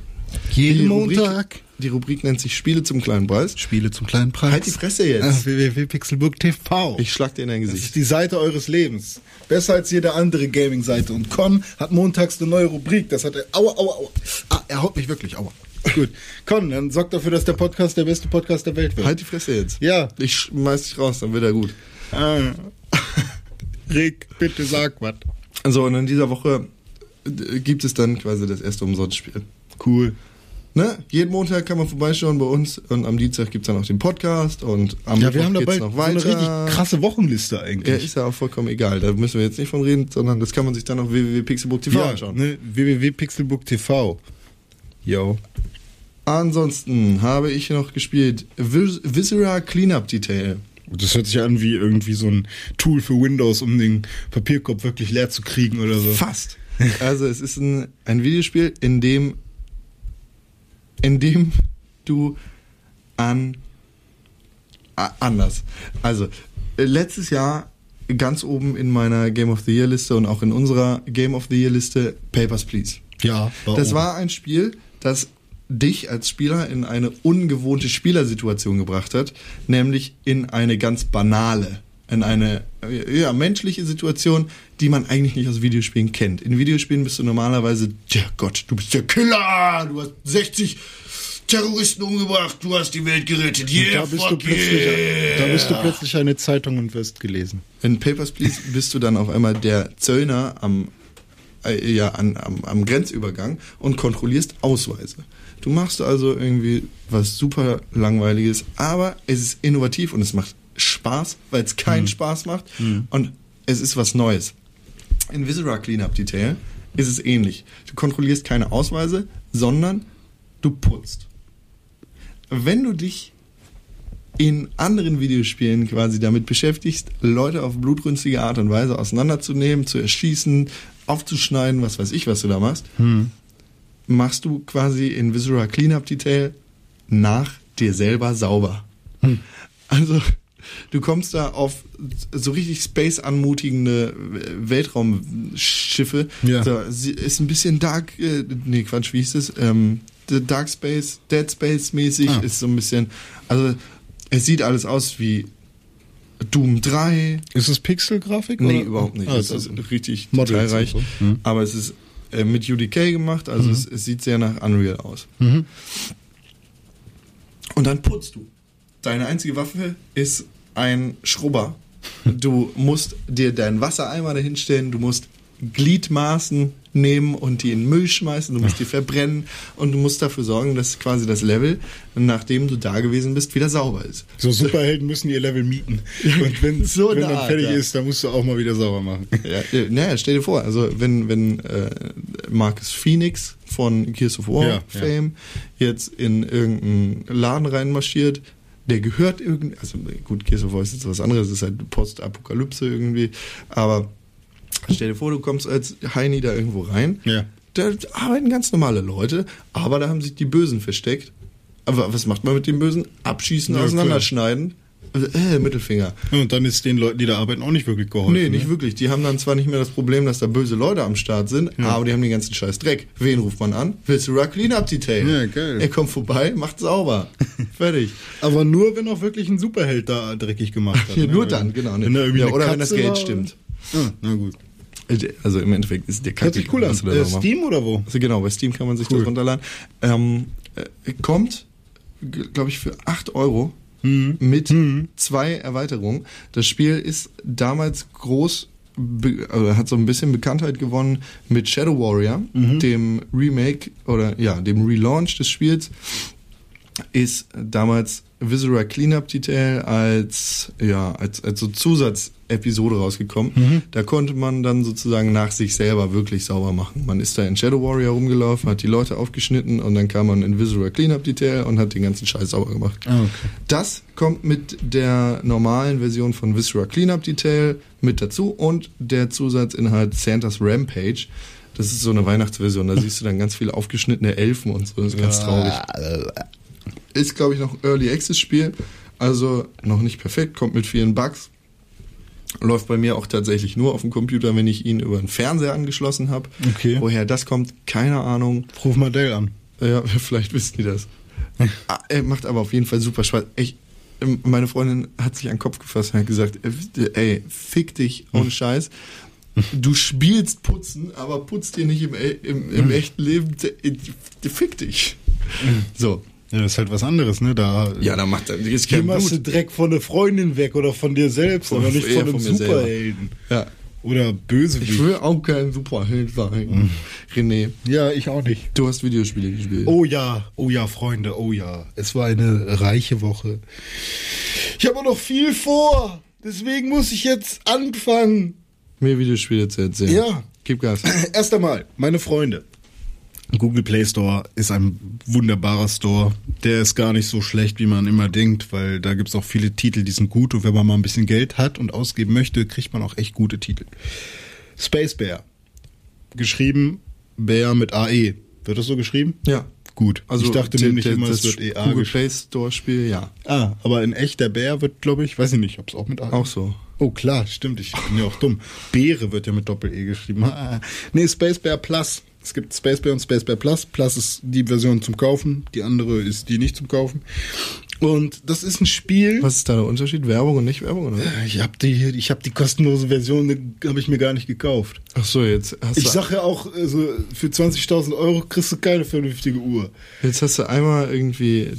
Jeden Die Rubrik- Montag? Die Rubrik nennt sich Spiele zum kleinen Preis. Spiele zum kleinen Preis. Halt die Fresse jetzt. Auf www.pixelbook.tv. Ich schlag dir in dein Das Gesicht. ist die Seite eures Lebens. Besser als jede andere Gaming-Seite. Und Con hat montags eine neue Rubrik. Das hat er. Aua, aua, aua. Ah, er haut mich wirklich. Aua. Gut. Con, dann sorgt dafür, dass der Podcast der beste Podcast der Welt wird. Halt die Fresse jetzt. Ja. Ich schmeiß dich raus, dann wird er gut. Ah. Rick, bitte sag was. So, und in dieser Woche gibt es dann quasi das erste Umsonstspiel. Cool. Ne? Jeden Montag kann man vorbeischauen bei uns und am Dienstag gibt's dann auch den Podcast und am Ja, wir haben dabei noch so eine weiter. richtig krasse Wochenliste Ja, eigentlich. ist ja auch vollkommen egal. Da müssen wir jetzt nicht von reden, sondern das kann man sich dann auf www.pixelbook.tv anschauen. ne, www.pixelbook.tv. Yo. Ansonsten habe ich noch gespielt Vis Viscera Cleanup Detail. Das hört sich an wie irgendwie so ein Tool für Windows, um den Papierkorb wirklich leer zu kriegen oder so. Fast. Also es ist ein, ein Videospiel, in dem, in dem du an a- anders. Also letztes Jahr ganz oben in meiner Game of the Year Liste und auch in unserer Game of the Year Liste Papers Please. Ja, Das oben. war ein Spiel, das dich als Spieler in eine ungewohnte Spielersituation gebracht hat, nämlich in eine ganz banale, in eine äh, ja, menschliche Situation, die man eigentlich nicht aus Videospielen kennt. In Videospielen bist du normalerweise, ja Gott, du bist der Killer, du hast 60 Terroristen umgebracht, du hast die Welt gerettet, yeah, da bist du fuck plötzlich, yeah. da bist du plötzlich eine Zeitung und wirst gelesen. In Papers, Please bist du dann auf einmal der Zöllner am, äh, ja, an, am, am Grenzübergang und kontrollierst Ausweise. Du machst also irgendwie was super langweiliges, aber es ist innovativ und es macht Spaß, weil es keinen Spaß macht und es ist was Neues. In Viscera Cleanup Detail ist es ähnlich. Du kontrollierst keine Ausweise, sondern du putzt. Wenn du dich in anderen Videospielen quasi damit beschäftigst, Leute auf blutrünstige Art und Weise auseinanderzunehmen, zu erschießen, aufzuschneiden, was weiß ich, was du da machst, machst du quasi in Viscera Cleanup Detail nach dir selber sauber. Also du kommst da auf so richtig space anmutigende Weltraumschiffe. Ja. Sie- ist ein bisschen Dark, äh, nee Quatsch, wie hieß es? Ähm, Dark Space, Dead Space mäßig Ah. ist so ein bisschen, also es sieht alles aus wie Doom 3. Ist es Pixel-Grafik? Nee, oder? überhaupt nicht. Ah, es das ist richtig detailreich. so. Mhm. Aber es ist äh, mit UDK gemacht, also es, es sieht sehr nach Unreal aus. Mhm. Und dann putzt du. Deine einzige Waffe ist ein Schrubber. Du musst dir deinen Wassereimer dahinstellen, du musst Gliedmaßen nehmen und die in den Müll schmeißen, du musst die verbrennen und du musst dafür sorgen, dass quasi das Level, nachdem du da gewesen bist, wieder sauber ist. So Superhelden müssen ihr Level mieten. Und wenn, So wenn dann fertig ja. ist, dann musst du auch mal wieder sauber machen. Ja, äh, naja, stell dir vor, also wenn, wenn äh, Marcus Phoenix von Gears of War Ja, ja. Fame jetzt in irgendeinen Laden reinmarschiert, der gehört irgendwie, also gut, Gears of War ist jetzt was anderes, ist halt Postapokalypse irgendwie, aber stell dir vor, du kommst als Heini da irgendwo rein, Ja. da arbeiten ganz normale Leute, aber da haben sich die Bösen versteckt. Aber was macht man mit den Bösen? Abschießen, Ja, auseinanderschneiden. Also, äh, Mittelfinger. Und dann ist den Leuten, die da arbeiten, auch nicht wirklich geholfen. Nee, nicht ne? wirklich. Die haben dann zwar nicht mehr das Problem, dass da böse Leute am Start sind, aber die haben den ganzen Scheiß Dreck. Wen ruft man an? Willst du Rock Cleanup Detail? Ja, geil. Er kommt vorbei, macht sauber. Fertig. Aber nur, wenn auch wirklich ein Superheld da dreckig gemacht hat. Ja, ne? nur dann, genau. Wenn da irgendwie Ja, oder wenn das Geld war. stimmt. Ah, na gut. Also im Endeffekt ist der Hört sich cool an. Äh. Steam oder wo? Also genau, bei Steam kann man sich Cool. das runterladen. Ähm, äh, kommt, glaube ich, für 8 Euro Mhm. mit zwei Erweiterungen. Das Spiel ist damals groß, also hat so ein bisschen Bekanntheit gewonnen mit Shadow Warrior, Mhm. dem Remake oder ja, dem Relaunch des Spiels. Ist damals Viscera Cleanup Detail als, ja, als, als so Zusatzepisode rausgekommen. Mhm. Da konnte man dann sozusagen nach sich selber wirklich sauber machen. Man ist da in Shadow Warrior rumgelaufen, hat die Leute aufgeschnitten und dann kam man in Viscera Cleanup Detail und hat den ganzen Scheiß sauber gemacht. Ah, okay. Das kommt mit der normalen Version von Viscera Cleanup Detail mit dazu und der Zusatzinhalt Santa's Rampage. Das ist so eine Weihnachtsversion, da siehst du dann ganz viele aufgeschnittene Elfen und so, das ist ganz traurig. Ist, glaube ich, noch Early Access Spiel Also noch nicht perfekt, kommt mit vielen Bugs. Läuft bei mir auch tatsächlich nur auf dem Computer, wenn ich ihn über den Fernseher angeschlossen habe. Okay. Woher das kommt, keine Ahnung. Ruf mal Dell an. Ja, vielleicht wissen die das. Ah, er macht aber auf jeden Fall super Spaß. Ich, ähm, meine Freundin hat sich an den Kopf gefasst und hat gesagt, äh, ey, fick dich, ohne Scheiß. Du spielst Putzen, aber putzt dir nicht im, e- im, im echten Leben. äh, Fick dich. So. Ja, das ist halt was anderes, ne? Da Ja, da macht er, Hier kein machst du. Dreck von der Freundin weg oder von dir selbst, Von- aber nicht von einem mir selber. Superhelden. Ja. Oder Bösewicht. Ich will auch kein Superheld sein. René, ja, ich auch nicht. du hast Videospiele gespielt. Oh ja, oh ja, Freunde, oh ja. Es war eine reiche Woche. Ich habe noch viel vor. Deswegen muss ich jetzt anfangen. Mehr Videospiele zu erzählen. Ja. Gib Gas. Erst einmal, meine Freunde. Google Play Store ist ein wunderbarer Store. Der ist gar nicht so schlecht, wie man immer denkt, weil da gibt's auch viele Titel, die sind gut und wenn man mal ein bisschen Geld hat und ausgeben möchte, kriegt man auch echt gute Titel. Space Bear. Geschrieben Bear mit AE. Wird das so geschrieben? Ja. Gut. Also ich dachte nämlich immer, das es wird EA Google. Play Store Spiel, ja. Ah, aber in echt der Bär wird, glaube ich, weiß ich nicht, ob es auch mit AE Auch so. Oh klar, stimmt, ich bin ja auch dumm. Beere wird ja mit Doppel-E geschrieben. Ah, nee, Space Bear Plus. Es gibt Space Bear und Space Bear Plus. Plus ist die Version zum Kaufen, die andere ist die nicht zum Kaufen. Und das ist ein Spiel. Was ist da der Unterschied? Werbung und nicht Werbung, oder? Ich habe die, ich habe die kostenlose Version, habe ich mir gar nicht gekauft. Ach so, jetzt hast Ich du, sag ja auch, also für 20.000 Euro kriegst du keine vernünftige Uhr. jetzt hast du einmal irgendwie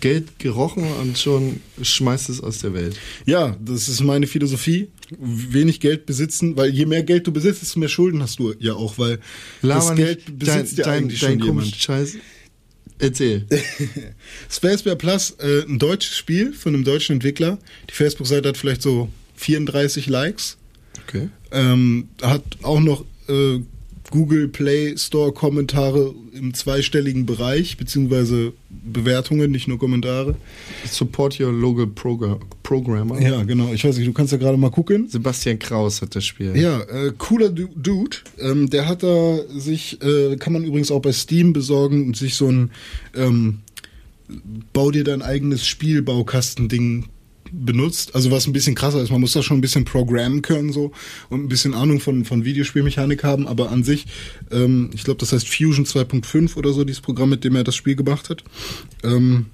Geld gerochen und schon schmeißt es aus der Welt. Ja, das ist meine Philosophie. Wenig Geld besitzen, weil je mehr Geld du besitzt, desto mehr Schulden hast du ja auch, weil das Laber Geld nicht besitzt dein, ja dein, eigentlich dein schon komischen jemand. Scheiß. Erzähl. Space Bear Plus, äh, ein deutsches Spiel von einem deutschen Entwickler. Die Facebook-Seite hat vielleicht so 34 Likes. Okay. Ähm, hat auch noch äh, Google Play Store Kommentare im zweistelligen Bereich, beziehungsweise Bewertungen, nicht nur Kommentare. Support your local Progr programmer. Ja, genau. Ich weiß nicht, du kannst ja gerade mal gucken. Sebastian Kraus hat das Spiel. Ja, äh, cooler Du- Dude. Ähm, der hat da sich, äh, kann man übrigens auch bei Steam besorgen und sich so ein ähm, Bau dir dein eigenes Spielbaukastending benutzt. Also was ein bisschen krasser ist, man muss da schon ein bisschen programmen können so und ein bisschen Ahnung von, von Videospielmechanik haben, aber an sich, ähm, ich glaube, das heißt Fusion 2.5 oder so, dieses Programm, mit dem er das Spiel gemacht hat. Ähm,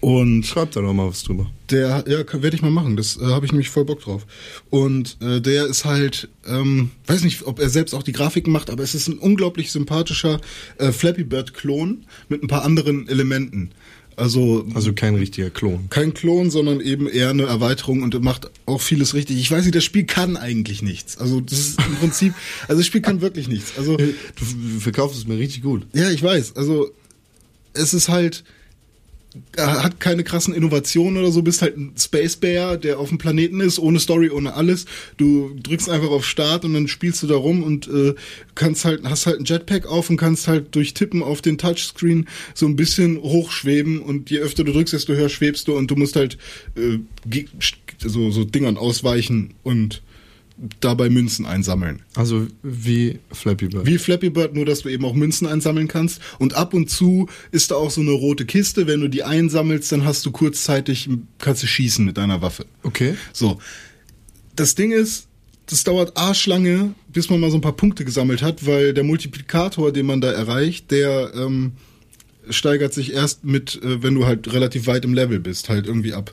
und Schreib da doch mal was drüber. der, ja, werde ich mal machen. Das äh, habe ich nämlich voll Bock drauf. Und äh, der ist halt, ähm, weiß nicht, ob er selbst auch die Grafiken macht, aber es ist ein unglaublich sympathischer äh, Flappy Bird-Klon mit ein paar anderen Elementen. Also, Also kein richtiger Klon. kein Klon, sondern eben eher eine Erweiterung und macht auch vieles richtig. Ich weiß nicht, das Spiel kann eigentlich nichts. Also das ist im Prinzip, also das Spiel kann wirklich nichts. Also Du verkaufst es mir richtig gut. ja, ich weiß. Also es ist halt hat keine krassen Innovationen oder so, bist halt ein Space Bear, der auf dem Planeten ist, ohne Story, ohne alles. Du drückst einfach auf Start und dann spielst du da rum und äh, kannst halt, hast halt ein Jetpack auf und kannst halt durch Tippen auf den Touchscreen so ein bisschen hochschweben und je öfter du drückst, desto höher schwebst du und du musst halt äh, so, so Dingern ausweichen und dabei Münzen einsammeln. Also wie Flappy Bird. Wie Flappy Bird, nur dass du eben auch Münzen einsammeln kannst. Und ab und zu ist da auch so eine rote Kiste. Wenn du die einsammelst, dann hast du kurzzeitig, kannst du schießen mit deiner Waffe. Okay. So. Das Ding ist, das dauert arschlange, bis man mal so ein paar Punkte gesammelt hat, weil der Multiplikator, den man da erreicht, der ähm, steigert sich erst mit, äh, wenn du halt relativ weit im Level bist, halt irgendwie ab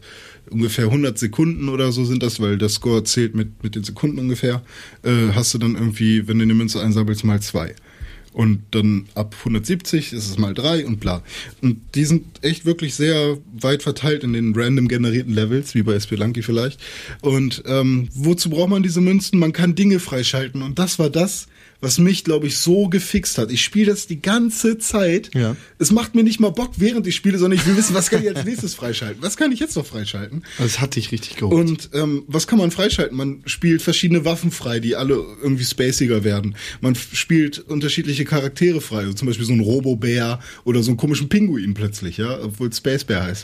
ungefähr 100 Sekunden oder so sind das, weil der Score zählt mit, mit den Sekunden ungefähr, äh, hast du dann irgendwie, wenn du eine Münze einsammelst, mal zwei. Und dann ab 170 ist es mal drei und bla. Und die sind echt wirklich sehr weit verteilt in den random generierten Levels, wie bei Spelunky vielleicht. Und ähm, wozu braucht man diese Münzen? Man kann Dinge freischalten. Und das war das, was mich, glaube ich, so gefixt hat. Ich spiele das die ganze Zeit. Ja. Es macht mir nicht mal Bock, während ich spiele, sondern ich will wissen, was kann ich als nächstes freischalten? Was kann ich jetzt noch freischalten? Das hat dich richtig geholt. Und ähm, was kann man freischalten? Man spielt verschiedene Waffen frei, die alle irgendwie spaciger werden. Man spielt unterschiedliche Charaktere frei, also zum Beispiel so ein Robo-Bär oder so einen komischen Pinguin plötzlich, ja, obwohl Space Bear heißt.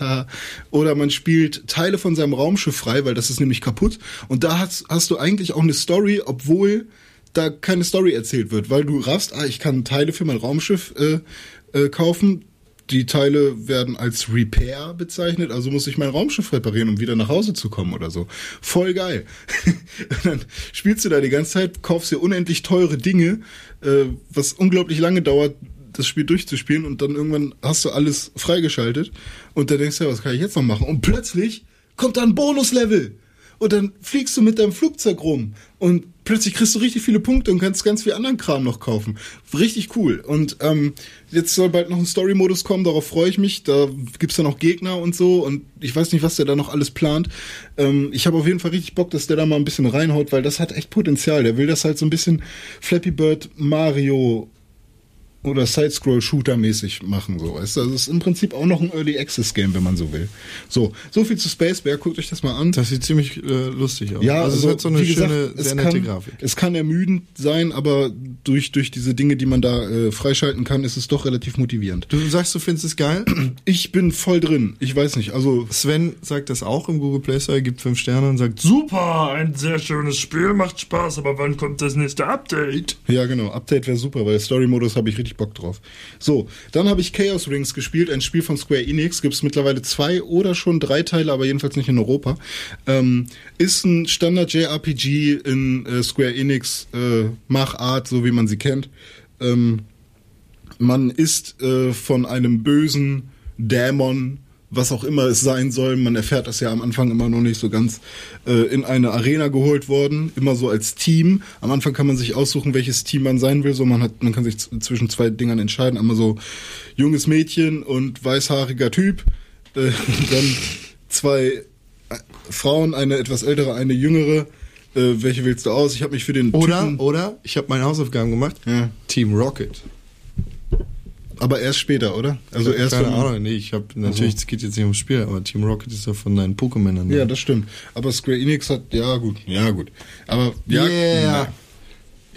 Oder man spielt Teile von seinem Raumschiff frei, weil das ist nämlich kaputt. Und da hast, hast du eigentlich auch eine Story, obwohl da keine Story erzählt wird, weil du raffst, ah, ich kann Teile für mein Raumschiff äh, äh, kaufen, die Teile werden als Repair bezeichnet, also muss ich mein Raumschiff reparieren, um wieder nach Hause zu kommen oder so. Voll geil. Dann spielst du da die ganze Zeit, kaufst dir unendlich teure Dinge, äh, was unglaublich lange dauert, das Spiel durchzuspielen und dann irgendwann hast du alles freigeschaltet und dann denkst du, ja, was kann ich jetzt noch machen? Und plötzlich kommt da ein Bonuslevel und dann fliegst du mit deinem Flugzeug rum und plötzlich kriegst du richtig viele Punkte und kannst ganz viel anderen Kram noch kaufen. Richtig cool. Und ähm, jetzt soll bald noch ein Story-Modus kommen, darauf freue ich mich. Da gibt's dann auch Gegner und so und ich weiß nicht, was der da noch alles plant. Ähm, ich habe auf jeden Fall richtig Bock, dass der da mal ein bisschen reinhaut, weil das hat echt Potenzial. Der will das halt so ein bisschen Flappy Bird Mario oder Side-Scroll-Shooter-mäßig machen, so. Weißt du? Also es ist im Prinzip auch noch ein Early Access-Game, wenn man so will. So, so viel zu Space Bear, guckt euch das mal an. Das sieht ziemlich äh, lustig aus. Ja, also, also, es hat so eine wie schöne, gesagt, sehr es nette kann, Grafik. Es kann ermüdend sein, aber durch, durch diese Dinge, die man da äh, freischalten kann, ist es doch relativ motivierend. Du sagst, du findest es geil? Ich bin voll drin. Ich weiß nicht, also Sven sagt das auch im Google Play Store, gibt fünf Sterne und sagt, Super, ein sehr schönes Spiel, macht Spaß, aber wann kommt das nächste Update? Ja, genau. Update wäre super, weil Story-Modus habe ich richtig Bock drauf. So, dann habe ich Chaos Rings gespielt, ein Spiel von Square Enix. Gibt es mittlerweile zwei oder schon drei Teile, aber jedenfalls nicht in Europa. Ähm, ist ein Standard-JRPG in äh, Square Enix äh, Machart, so wie man sie kennt. Ähm, man ist äh, von einem bösen Dämon was auch immer es sein soll, man erfährt das ja am Anfang immer noch nicht so ganz, äh, in eine Arena geholt worden, immer so als Team. Am Anfang kann man sich aussuchen, welches Team man sein will. So man hat, man kann sich zwischen zwei Dingern entscheiden. Einmal so junges Mädchen und weißhaariger Typ. Äh, dann zwei äh, Frauen, eine etwas ältere, eine jüngere. Äh, welche wählst du aus? Ich habe mich für den oder, Typen, oder, ich habe meine Hausaufgaben gemacht, Ja. Team Rocket. Aber erst später, oder? Also erst Keine Ahnung, nee, ich habe natürlich, es geht jetzt nicht ums Spiel, aber Team Rocket ist ja von deinen Pokémonern. Ja, das stimmt. Aber Square Enix hat, ja gut, ja gut. Aber ja, yeah.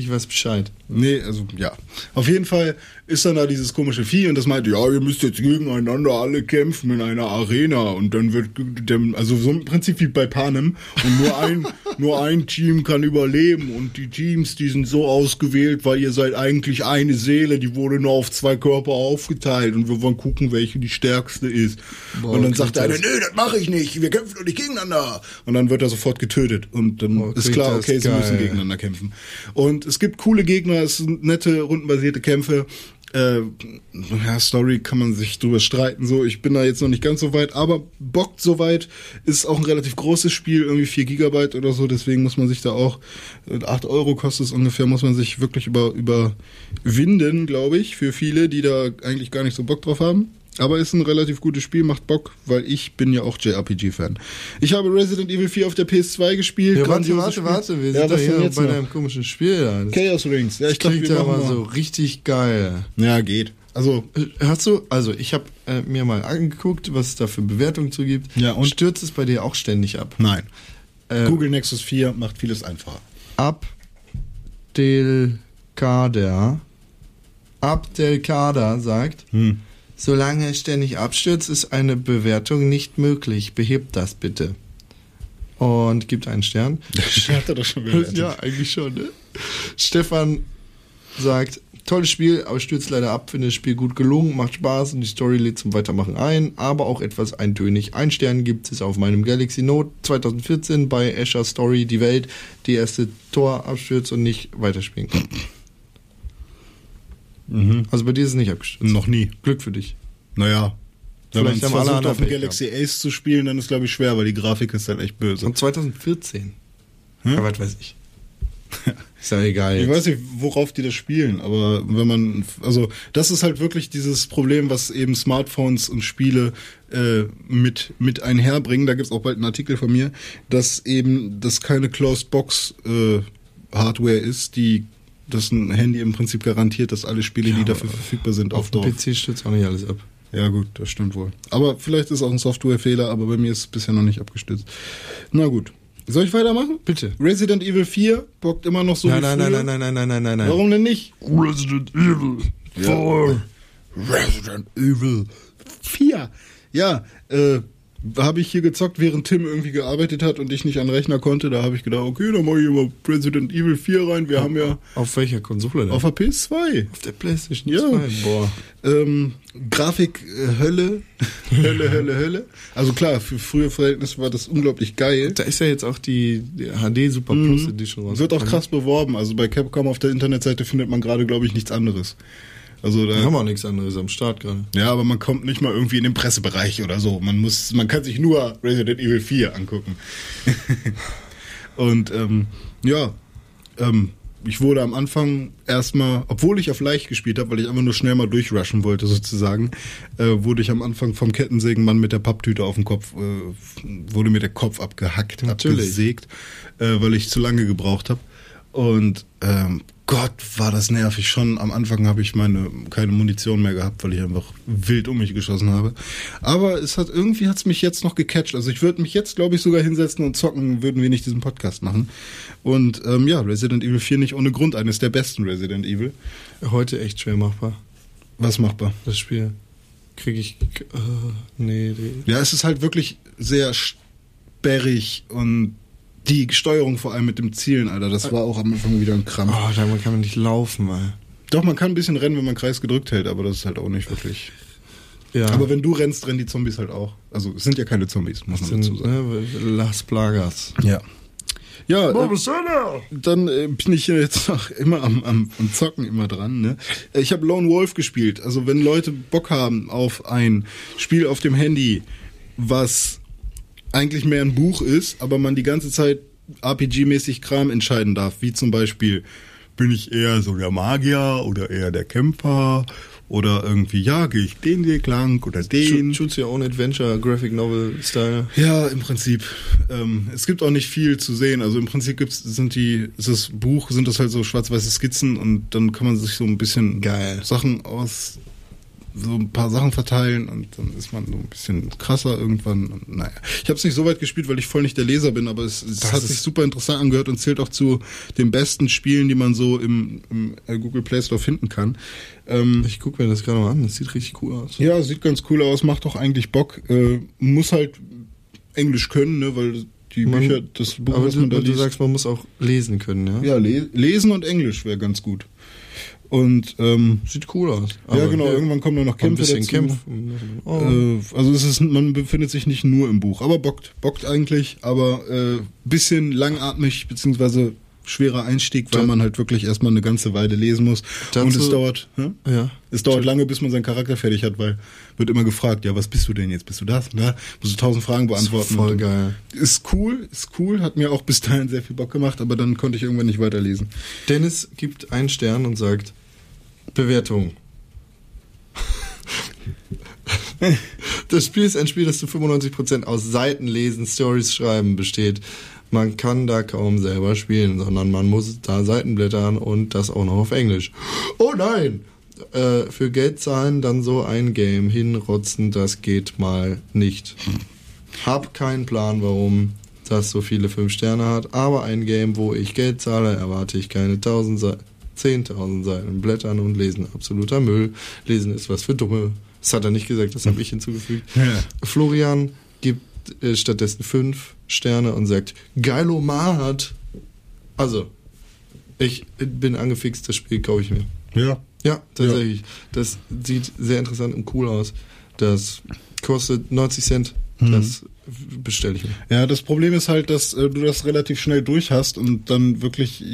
Ich weiß Bescheid. Nee, also ja. Auf jeden Fall ist dann da dieses komische Vieh und das meint, ja, ihr müsst jetzt gegeneinander alle kämpfen in einer Arena und dann wird dem, also so im Prinzip wie bei Panem und nur ein nur ein Team kann überleben und die Teams, die sind so ausgewählt, weil ihr seid eigentlich eine Seele, die wurde nur auf zwei Körper aufgeteilt und wir wollen gucken, welche die stärkste ist. Boah, und dann sagt der eine, nö, das mache ich nicht, wir kämpfen doch nicht gegeneinander. Und dann wird er sofort getötet und dann Boah, ist klar, okay, sie geil. müssen gegeneinander kämpfen. Und es gibt coole Gegner, es sind nette, rundenbasierte Kämpfe. Äh, ja, Story kann man sich drüber streiten, so. Ich bin da jetzt noch nicht ganz so weit, aber bockt so weit. Ist auch ein relativ großes Spiel, irgendwie 4 Gigabyte oder so, deswegen muss man sich da auch, äh, 8 Euro kostet es ungefähr, muss man sich wirklich über, überwinden, glaube ich, für viele, die da eigentlich gar nicht so Bock drauf haben. Aber ist ein relativ gutes Spiel, macht Bock, weil ich bin ja auch JRPG-Fan. Ich habe Resident Evil 4 auf der PS2 gespielt. Ja, warte, warte, Spiel. warte, wir ja, sind doch hier bei noch? deinem komischen Spiel da. Das Chaos Rings. Ja, ich glaube, klingt ja mal so richtig geil. Ja, geht. Also, Hast du, also ich habe äh, mir mal angeguckt, was es da für Bewertungen zu gibt. Ja, und? Stürzt es bei dir auch ständig ab? nein. Äh, Google Nexus 4 macht vieles einfacher. Abdelkader. Abdelkader sagt, Hm. Solange es ständig abstürzt, ist eine Bewertung nicht möglich. Behebt das bitte. Und gibt einen Stern. Hat er doch schon bewertet. Ja, eigentlich schon, ne? Stefan sagt, tolles Spiel, aber stürzt leider ab, finde das Spiel gut gelungen, macht Spaß und die Story lädt zum Weitermachen ein, aber auch etwas eintönig. Ein Stern gibt es auf meinem Galaxy Note 2014 bei Azure Story die Welt, die erste Tor abstürzt und nicht weiterspielen kann. Also bei dir ist es nicht abgestürzt. Noch nie. Glück für dich. Naja. Wenn man Vielleicht haben alle versucht, auf dem Galaxy Ace zu spielen, dann ist glaube ich schwer, weil die Grafik ist halt echt böse. Und 2014. Hm? Ja, was weiß ich. ist ja egal. Ich Jetzt. weiß nicht, worauf die das spielen, aber wenn man, also das ist halt wirklich dieses Problem, was eben Smartphones und Spiele äh, mit mit einherbringen. Da gibt's auch bald einen Artikel von mir, dass eben das keine Closed Box äh, Hardware ist, die das ein Handy im Prinzip garantiert, dass alle Spiele, die dafür verfügbar sind, Auf auch dem. PC stürzt auch nicht alles ab. Ja gut, das stimmt wohl. Aber vielleicht ist auch ein Softwarefehler, aber bei mir ist es bisher noch nicht abgestürzt. Na gut. Soll ich weitermachen? Bitte. Resident Evil 4 bockt immer noch so nein, wie nein, nein, früher. nein, nein, nein, nein, nein, nein. Warum denn nicht? Resident Evil 4. Resident Evil 4. Ja, äh, habe ich hier gezockt, während Tim irgendwie gearbeitet hat und ich nicht an den Rechner konnte. Da habe ich gedacht, okay, dann mache ich mal Resident Evil 4 rein. Wir haben ja Auf welcher Konsole denn? auf der PS2 Auf der Playstation Ja. 2. Boah. ähm, Grafik äh, Hölle, Hölle, Hölle, Hölle. Also klar, für frühe Verhältnisse war das unglaublich geil. Da ist ja jetzt auch die, die HD Super Plus Edition raus. Mhm. Wird auch krass beworben. Also bei Capcom auf der Internetseite findet man gerade, glaube ich, nichts anderes. Also da Da haben wir auch nichts anderes am Start gerade. Ja, aber man kommt nicht mal irgendwie in den Pressebereich oder so. Man muss, man kann sich nur Resident Evil 4 angucken. Und ähm, ja, ähm, ich wurde am Anfang erstmal, obwohl ich auf leicht gespielt habe, weil ich einfach nur schnell mal durchrushen wollte sozusagen, äh, wurde ich am Anfang vom Kettensägenmann mit der Papptüte auf dem Kopf, äh, wurde mir der Kopf abgehackt, Natürlich. abgesägt, äh, weil ich zu lange gebraucht habe. Und ähm, Gott, war das nervig. Schon am Anfang habe ich meine keine Munition mehr gehabt, weil ich einfach wild um mich geschossen habe. Aber es hat irgendwie hat's mich jetzt noch gecatcht. Also ich würde mich jetzt, glaube ich, sogar hinsetzen und zocken, würden wir nicht diesen Podcast machen. Und ähm, ja, Resident Evil 4 nicht ohne Grund eines der besten Resident Evil. Heute echt schwer machbar. Was machbar? Das Spiel. Kriege ich. Äh, nee, die, Ja, es ist halt wirklich sehr sperrig und die Steuerung vor allem mit dem Zielen, Alter, das war auch am Anfang wieder ein Krampf. Oh, da kann man nicht laufen, mal. Doch, man kann ein bisschen rennen, wenn man Kreis gedrückt hält, aber das ist halt auch nicht wirklich. Ja. Aber wenn du rennst, rennen die Zombies halt auch. Also es sind ja keine Zombies, muss man dazu sagen. ne, Las Plagas. Ja. Ja, äh, dann äh, bin ich ja jetzt noch immer am, am, am Zocken immer dran. Ne? Äh, Ich habe Lone Wolf gespielt. Also wenn Leute Bock haben auf ein Spiel auf dem Handy, was eigentlich mehr ein Buch ist, aber man die ganze Zeit RPG-mäßig Kram entscheiden darf, wie zum Beispiel bin ich eher so der Magier oder eher der Kämpfer oder irgendwie jage ich den Weg lang oder den. Choose Your Own Adventure, Graphic Novel Style. Ja, im Prinzip. Ähm, es gibt auch nicht viel zu sehen. Also im Prinzip gibt's, sind die, ist das Buch, sind das halt so schwarz-weiße Skizzen und dann kann man sich so ein bisschen Geil. Sachen aus, so ein paar Sachen verteilen und dann ist man so ein bisschen krasser irgendwann. Und, naja, ich habe es nicht so weit gespielt, weil ich voll nicht der Leser bin, aber es, es hat sich super interessant angehört und zählt auch zu den besten Spielen, die man so im, im äh, Google Play Store finden kann. Ähm, Ich gucke mir das gerade mal an, das sieht richtig cool aus. ja, sieht ganz cool aus, macht auch eigentlich Bock. Äh, muss halt Englisch können, ne, weil die Man- Bücher, das Buch, Aber was du, man da du liest. sagst, man muss auch lesen können, ja? ja, le lesen und Englisch wäre ganz gut. Und ähm, Sieht cool aus. ja, genau, irgendwann kommen da noch ein Kämpfe bisschen dazu. kämpfen. Oh. Äh, also es ist, man befindet sich nicht nur im Buch, aber bockt, bockt eigentlich, aber äh, bisschen langatmig beziehungsweise schwerer Einstieg, weil man halt wirklich erstmal eine ganze Weile lesen muss. Dazu- und es dauert, hä? ja. Es dauert lange, bis man seinen Charakter fertig hat, weil wird immer gefragt, ja, was bist du denn jetzt? Bist du das? Ne? Musst du tausend Fragen beantworten. voll Und- geil. Ist cool, ist cool, hat mir auch bis dahin sehr viel Bock gemacht, aber dann konnte ich irgendwann nicht weiterlesen. Dennis gibt einen Stern und sagt Bewertung. Das Spiel ist ein Spiel, das zu 95% aus Seitenlesen, Stories schreiben besteht. Man kann da kaum selber spielen, sondern man muss da Seiten blättern und das auch noch auf Englisch. Oh nein! Äh, für Geld zahlen, dann so ein Game hinrotzen, das geht mal nicht. Hab keinen Plan, warum das so viele 5 Sterne hat, aber ein Game, wo ich Geld zahle, erwarte ich keine 1000 Seiten. 10.000 Seiten blättern und lesen. Absoluter Müll. Lesen ist was für Dumme. Das hat er nicht gesagt, das habe ich hinzugefügt. Ja. Florian gibt äh, stattdessen 5 Sterne und sagt, Geilomat. Also, ich bin angefixt, das Spiel kaufe ich mir. Ja. Ja, tatsächlich. Das sieht sehr interessant und cool aus. Das kostet 90 Cent. Das bestelle ich mir. Ja, das Problem ist halt, dass äh, du das relativ schnell durch hast und dann wirklich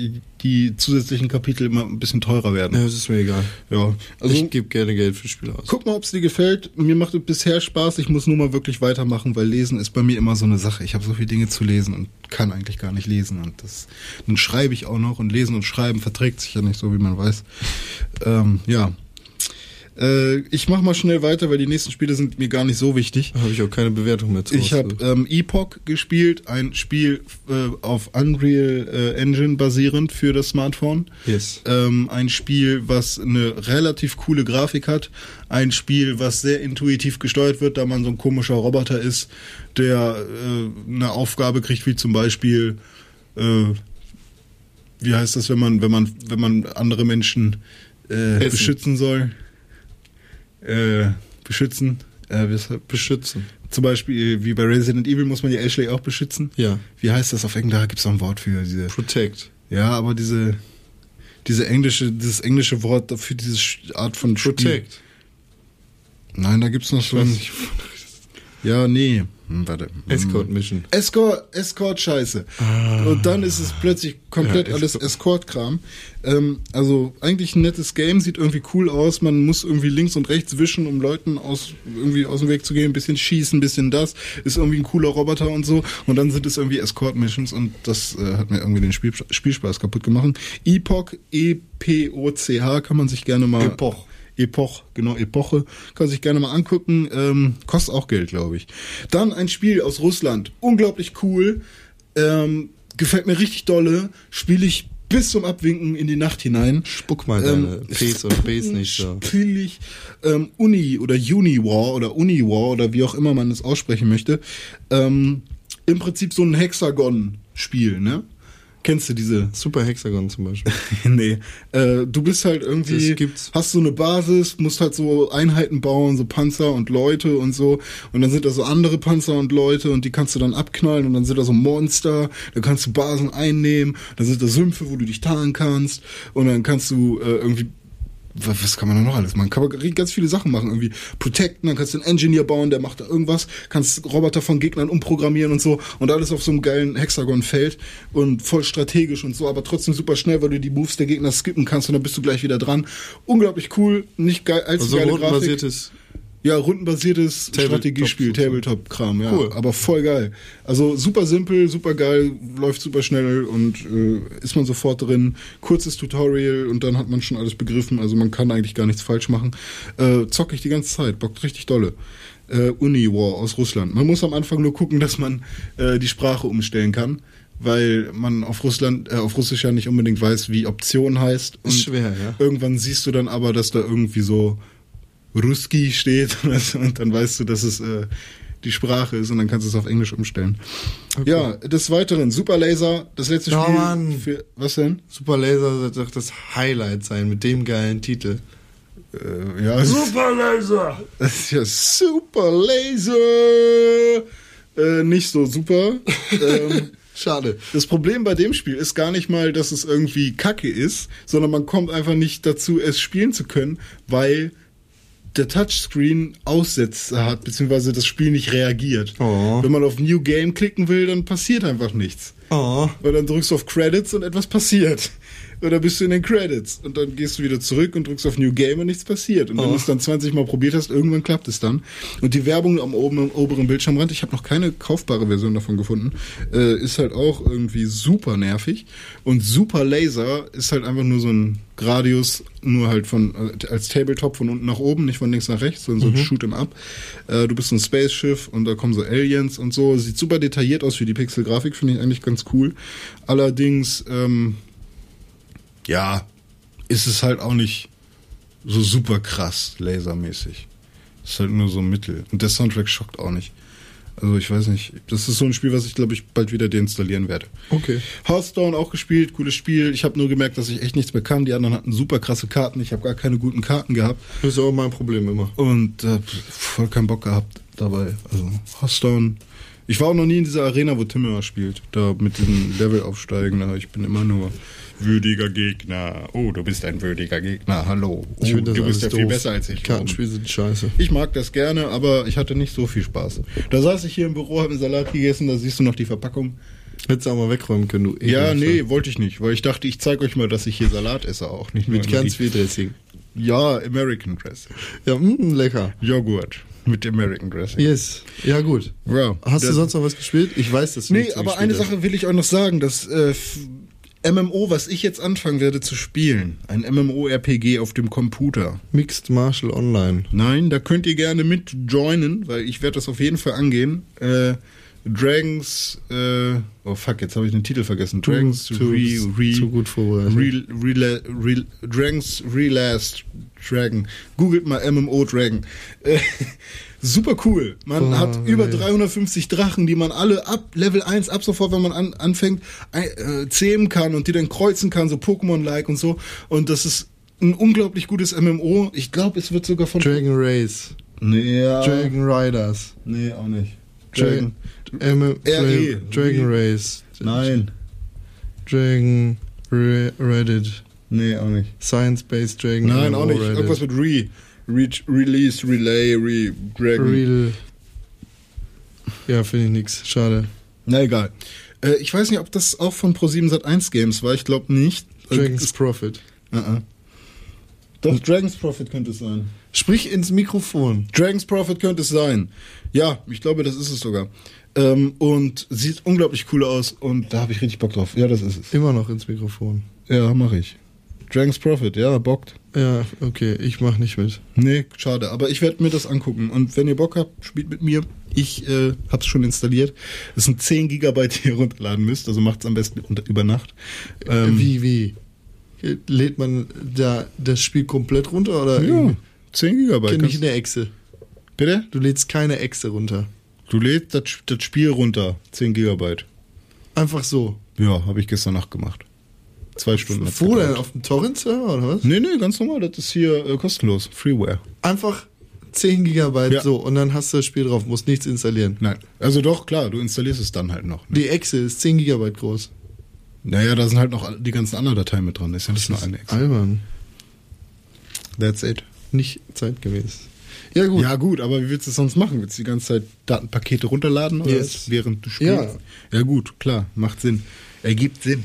die zusätzlichen Kapitel immer ein bisschen teurer werden. Ja, das ist mir egal. Ja, also ich gebe gerne Geld für Spiele aus. guck mal, ob es dir gefällt. Mir macht es bisher Spaß. Ich muss nur mal wirklich weitermachen, weil Lesen ist bei mir immer so eine Sache. Ich habe so viele Dinge zu lesen und kann eigentlich gar nicht lesen. Und das dann schreibe ich auch noch und Lesen und Schreiben verträgt sich ja nicht so, wie man weiß. Ähm, ja. Äh, ich mach mal schnell weiter, weil die nächsten Spiele sind mir gar nicht so wichtig. Da habe ich auch keine Bewertung mehr zu. Ich habe ähm, Epoch gespielt, ein Spiel äh, auf Unreal äh, Engine basierend für das Smartphone. Yes. Ähm, ein Spiel, was eine relativ coole Grafik hat. Ein Spiel, was sehr intuitiv gesteuert wird, da man so ein komischer Roboter ist, der äh, eine Aufgabe kriegt, wie zum Beispiel, äh, wie heißt das, wenn man, wenn man, wenn man andere Menschen äh, beschützen soll? Äh, beschützen. Äh? Beschützen. Zum Beispiel, wie bei Resident Evil muss man ja Ashley auch beschützen. Ja. Wie heißt das auf Englisch? Da gibt es noch ein Wort für diese. Protect. Ja, aber diese, diese englische, dieses englische Wort für diese Art von Spiel. Protect. Nein, da gibt's noch so ein. Ja, nee. Hm, warte. Escort Mission. Escort, Escort-Scheiße. Und dann ist es plötzlich komplett Ja, alles Escort-Kram. Ähm, also eigentlich ein nettes Game, sieht irgendwie cool aus. Man muss irgendwie links und rechts wischen, um Leuten aus, irgendwie aus dem Weg zu gehen. Ein bisschen schießen, ein bisschen das. Ist irgendwie ein cooler Roboter und so. Und dann sind es irgendwie Escort-Missions und das äh, hat mir irgendwie den Spiel, Spielspaß kaputt gemacht. Epoch, E-P-O-C-H, kann man sich gerne mal... Epoch. Epoch, genau, Epoche. Kann sich gerne mal angucken. Ähm, kostet auch Geld, glaube ich. Dann ein Spiel aus Russland. Unglaublich cool. Ähm, gefällt mir richtig dolle. Spiele ich bis zum Abwinken in die Nacht hinein. Spuck mal deine Ps oder Bs nicht so. Spiel ich ähm, Uni oder Uniwar oder Uniwar oder wie auch immer man es aussprechen möchte. Ähm, Im Prinzip so ein Hexagon-Spiel, ne? Kennst du diese Super Hexagon zum Beispiel. nee. Äh, du bist halt irgendwie, hast so eine Basis, musst halt so Einheiten bauen, so Panzer und Leute und so. Und dann sind da so andere Panzer und Leute und die kannst du dann abknallen und dann sind da so Monster, dann kannst du Basen einnehmen, dann sind da Sümpfe, wo du dich tarnen kannst und dann kannst du äh, irgendwie was, kann man da noch alles machen? Kann man ganz viele Sachen machen. Irgendwie protecten, dann kannst du einen Engineer bauen, der macht da irgendwas, kannst Roboter von Gegnern umprogrammieren und so und alles auf so einem geilen Hexagon-Feld und voll strategisch und so, aber trotzdem super schnell, weil du die Moves der Gegner skippen kannst und dann bist du gleich wieder dran. Unglaublich cool, nicht geil, als Also geile Grafik. Ja, rundenbasiertes Strategiespiel. Tabletop-Kram, ja. Cool. Aber voll geil. Also super simpel, super geil, läuft super schnell und äh, ist man sofort drin. Kurzes Tutorial und dann hat man schon alles begriffen. Also man kann eigentlich gar nichts falsch machen. Äh, zocke ich die ganze Zeit, bockt richtig dolle. Äh, Uniwar aus Russland. Man muss am Anfang nur gucken, dass man äh, die Sprache umstellen kann. Weil man auf Russland, äh, auf Russisch ja nicht unbedingt weiß, wie Option heißt. Und schwer, ja. Irgendwann siehst du dann aber, dass da irgendwie so Ruski steht oder so, und dann weißt du, dass es äh, die Sprache ist und dann kannst du es auf Englisch umstellen. Ja, des Weiteren, Super Laser, das letzte Ja, Spiel. Mann. Für, was denn? Super Laser wird doch das Highlight sein mit dem geilen Titel. Äh, ja, Super Laser! das ist ja Super Laser. Äh, nicht so super. ähm, Schade. Das Problem bei dem Spiel ist gar nicht mal, dass es irgendwie kacke ist, sondern man kommt einfach nicht dazu, es spielen zu können, weil der Touchscreen Aussätze hat, beziehungsweise das Spiel nicht reagiert. Oh. Wenn man auf New Game klicken will, dann passiert einfach nichts. Oh. Weil dann drückst du auf Credits und etwas passiert. Oder bist du in den Credits und dann gehst du wieder zurück und drückst auf New Game und nichts passiert. Und wenn Oh. du es dann 20 Mal probiert hast, irgendwann klappt es dann. Und die Werbung am oben, am oberen Bildschirmrand, ich habe noch keine kaufbare Version davon gefunden, äh, ist halt auch irgendwie super nervig. Und Super Laser ist halt einfach nur so ein Gradius, nur halt von äh, als Tabletop von unten nach oben, nicht von links nach rechts, sondern so ein Shoot'em Up. Äh, du bist ein Spaceschiff und da kommen so Aliens und so. Sieht super detailliert aus für die Pixel-Grafik, finde ich eigentlich ganz cool. Allerdings, ähm, ja, ist es halt auch nicht so super krass lasermäßig. Ist halt nur so ein Mittel. Und der Soundtrack schockt auch nicht. Also ich weiß nicht. Das ist so ein Spiel, was ich glaube ich bald wieder deinstallieren werde. Okay. Hearthstone auch gespielt, cooles Spiel. Ich habe nur gemerkt, dass ich echt nichts mehr kann. Die anderen hatten super krasse Karten. Ich habe gar keine guten Karten gehabt. Das ist auch mein Problem immer. Und äh, voll keinen Bock gehabt dabei. Also Hearthstone. Ich war auch noch nie in dieser Arena, wo Tim immer spielt. Da mit diesem Level aufsteigen. Da ich bin immer nur würdiger Gegner. Oh, du bist ein würdiger Gegner. Hallo. Oh, Ich finde das du bist ja viel doof. besser als ich. Kartenspiele sind scheiße. Ich mag das gerne, aber ich hatte nicht so viel Spaß. Da saß ich hier im Büro, habe einen Salat gegessen, da siehst du noch die Verpackung. Hättest du auch mal wegräumen können, du Ja, nee, wollte ich nicht, weil ich dachte, ich zeige euch mal, dass ich hier Salat esse auch. Nicht Mit ganz viel Dressing. Ja, American Dressing. Ja, mm, lecker. Joghurt mit American Dressing. Yes. Ja, gut. Ja. Hast du Das- sonst noch was gespielt? Ich weiß, dass du Nee, aber eine Sache will ich euch noch sagen, das äh, MMO, was ich jetzt anfangen werde zu spielen, ein MMORPG auf dem Computer. Mixed Martial Online. Nein, da könnt ihr gerne mit joinen, weil ich werde das auf jeden Fall angehen. Äh, Dragons, äh, oh fuck, jetzt habe ich den Titel vergessen. Dragons zu- Re, Re, zu gut vorbereitet. Re, Re, Re, Dragons Relast Dragon. Googelt mal MMO Dragon. Äh, super cool. Man Oh, hat über nee. 350 Drachen, die man alle ab Level 1 ab sofort, wenn man an, anfängt, äh, zähmen kann und die dann kreuzen kann, so Pokémon-like und so. Und das ist ein unglaublich gutes MMO. Ich glaube, es wird sogar von Dragon Race. Nee, ja. Dragon Riders. Nee, auch nicht. Dragon. M RE. Dragon Race. Nein. Dragon Re Reddit. Nee, auch nicht. Science-Based Dragon. Nein, auch nicht. Reddit. Irgendwas mit Re. Re Release, Relay, Re Dragon. Real. Ja, finde ich nix. Schade. Na egal. Äh, ich weiß nicht, ob das auch von Pro7 Sat1 Games war. Ich glaube nicht. Äh, Dragon's es- Profit. Uh -uh. Doch, Dragon's Profit könnte es sein. Sprich ins Mikrofon. Dragon's Profit könnte es sein. Ja, ich glaube, das ist es sogar. Ähm, und sieht unglaublich cool aus und da habe ich richtig Bock drauf. Ja, das ist es. Immer noch ins Mikrofon. Ja, mache ich. Dragon's Profit, ja, bockt. Ja, okay, ich mach nicht mit. Nee, schade. Aber ich werde mir das angucken. Und wenn ihr Bock habt, spielt mit mir. Ich äh, habe es schon installiert. Es sind 10 Gigabyte, die ihr runterladen müsst. Also macht es am besten unter, über Nacht. Ähm, wie, wie? Lädt man da das Spiel komplett runter oder Ja, irgendwie? 10 Gigabyte. Kenn ich Kannst- eine Echse. Bitte? Du lädst keine Echse runter. Du lädst das, das Spiel runter. 10 Gigabyte. Einfach so. Ja, habe ich gestern Nacht gemacht. Zwei Stunden. Wo denn? Auf dem Torrent-Server oder was? Nee, nee, ganz normal. Das ist hier äh, kostenlos. Freeware. Einfach 10 Gigabyte Ja. so und dann hast du das Spiel drauf, musst nichts installieren. Nein. Also doch, klar, du installierst es dann halt noch. Ne? Die Echse ist 10 Gigabyte groß. Naja, da sind halt noch die ganzen anderen Dateien mit dran. Ist ja nicht nur eine Excel. Albern. That's it. Nicht zeitgemäß. Ja, gut. Ja, gut, aber wie willst du es sonst machen? Willst du die ganze Zeit Datenpakete runterladen oder Yes. während du spielst? Ja. Ja, gut, klar, macht Sinn. Ergibt Sinn.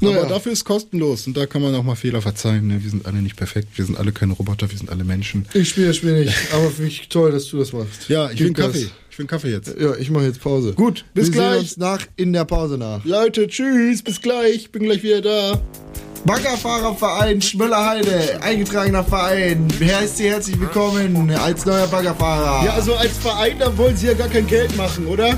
Naja. Aber dafür ist kostenlos und da kann man auch mal Fehler verzeihen. Ne? Wir sind alle nicht perfekt, wir sind alle keine Roboter, wir sind alle Menschen. Ich spiele das Spiel nicht, aber finde ich toll, dass du das machst. Ja, ich will Gas. Kaffee. Ich will Kaffee jetzt. Ja, ich mache jetzt Pause. Gut, bis Wir gleich. sehen uns nach in der Pause nach. Leute, tschüss, bis gleich, bin gleich wieder da. Baggerfahrerverein Schmöllerheide, eingetragener Verein. Heißt Sie herzlich willkommen als neuer Baggerfahrer. Ja, also als Verein, da wollen sie ja gar kein Geld machen, oder?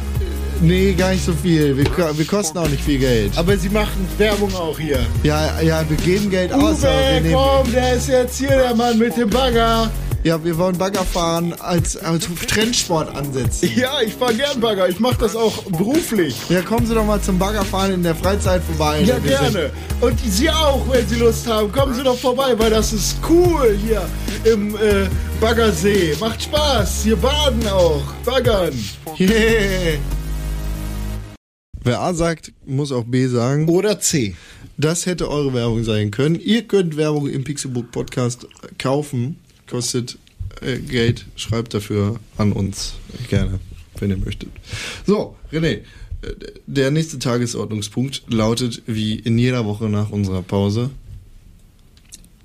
Nee, gar nicht so viel. Wir, wir kosten auch nicht viel Geld. Aber sie machen Werbung auch hier. Ja, ja, wir geben Geld aus, aber wir Uwe, nehmen. komm, der ist jetzt hier, der Mann mit dem Bagger. Ja, wir wollen Baggerfahren als, als Trendsport ansetzen. Ja, ich fahr gern Bagger, ich mach das auch beruflich. Ja, kommen Sie doch mal zum Baggerfahren in der Freizeit vorbei. Ja, gerne. Und Sie auch, wenn Sie Lust haben. Kommen Sie doch vorbei, weil das ist cool hier im äh, Baggersee. Macht Spaß. Hier baden auch. Baggern. Yeah. Wer A sagt, muss auch B sagen. Oder C. Das hätte eure Werbung sein können. Ihr könnt Werbung im Pixelbook Podcast kaufen. Kostet äh, Geld. Schreibt dafür an uns. Gerne, wenn ihr möchtet. So, René. äh, Der nächste Tagesordnungspunkt lautet wie in jeder Woche nach unserer Pause.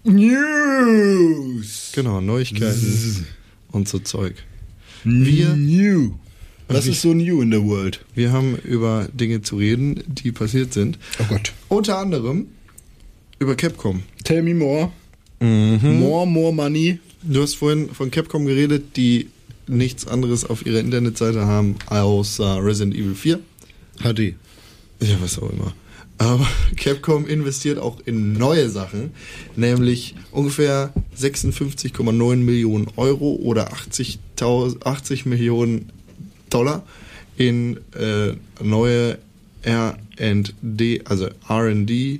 News. Genau, Neuigkeiten und so Zeug. Wir- New. Was ist so new in der World? Wir haben über Dinge zu reden, die passiert sind. Oh Gott. Unter anderem über Capcom. Tell me more. Mhm. More, more money. Du hast vorhin von Capcom geredet, die nichts anderes auf ihrer Internetseite haben außer Resident Evil 4. HD. Ja, was auch immer. Aber Capcom investiert auch in neue Sachen, nämlich ungefähr 56,9 Millionen Euro oder 80, 80 Millionen Dollar in äh, neue R&D, also R&D,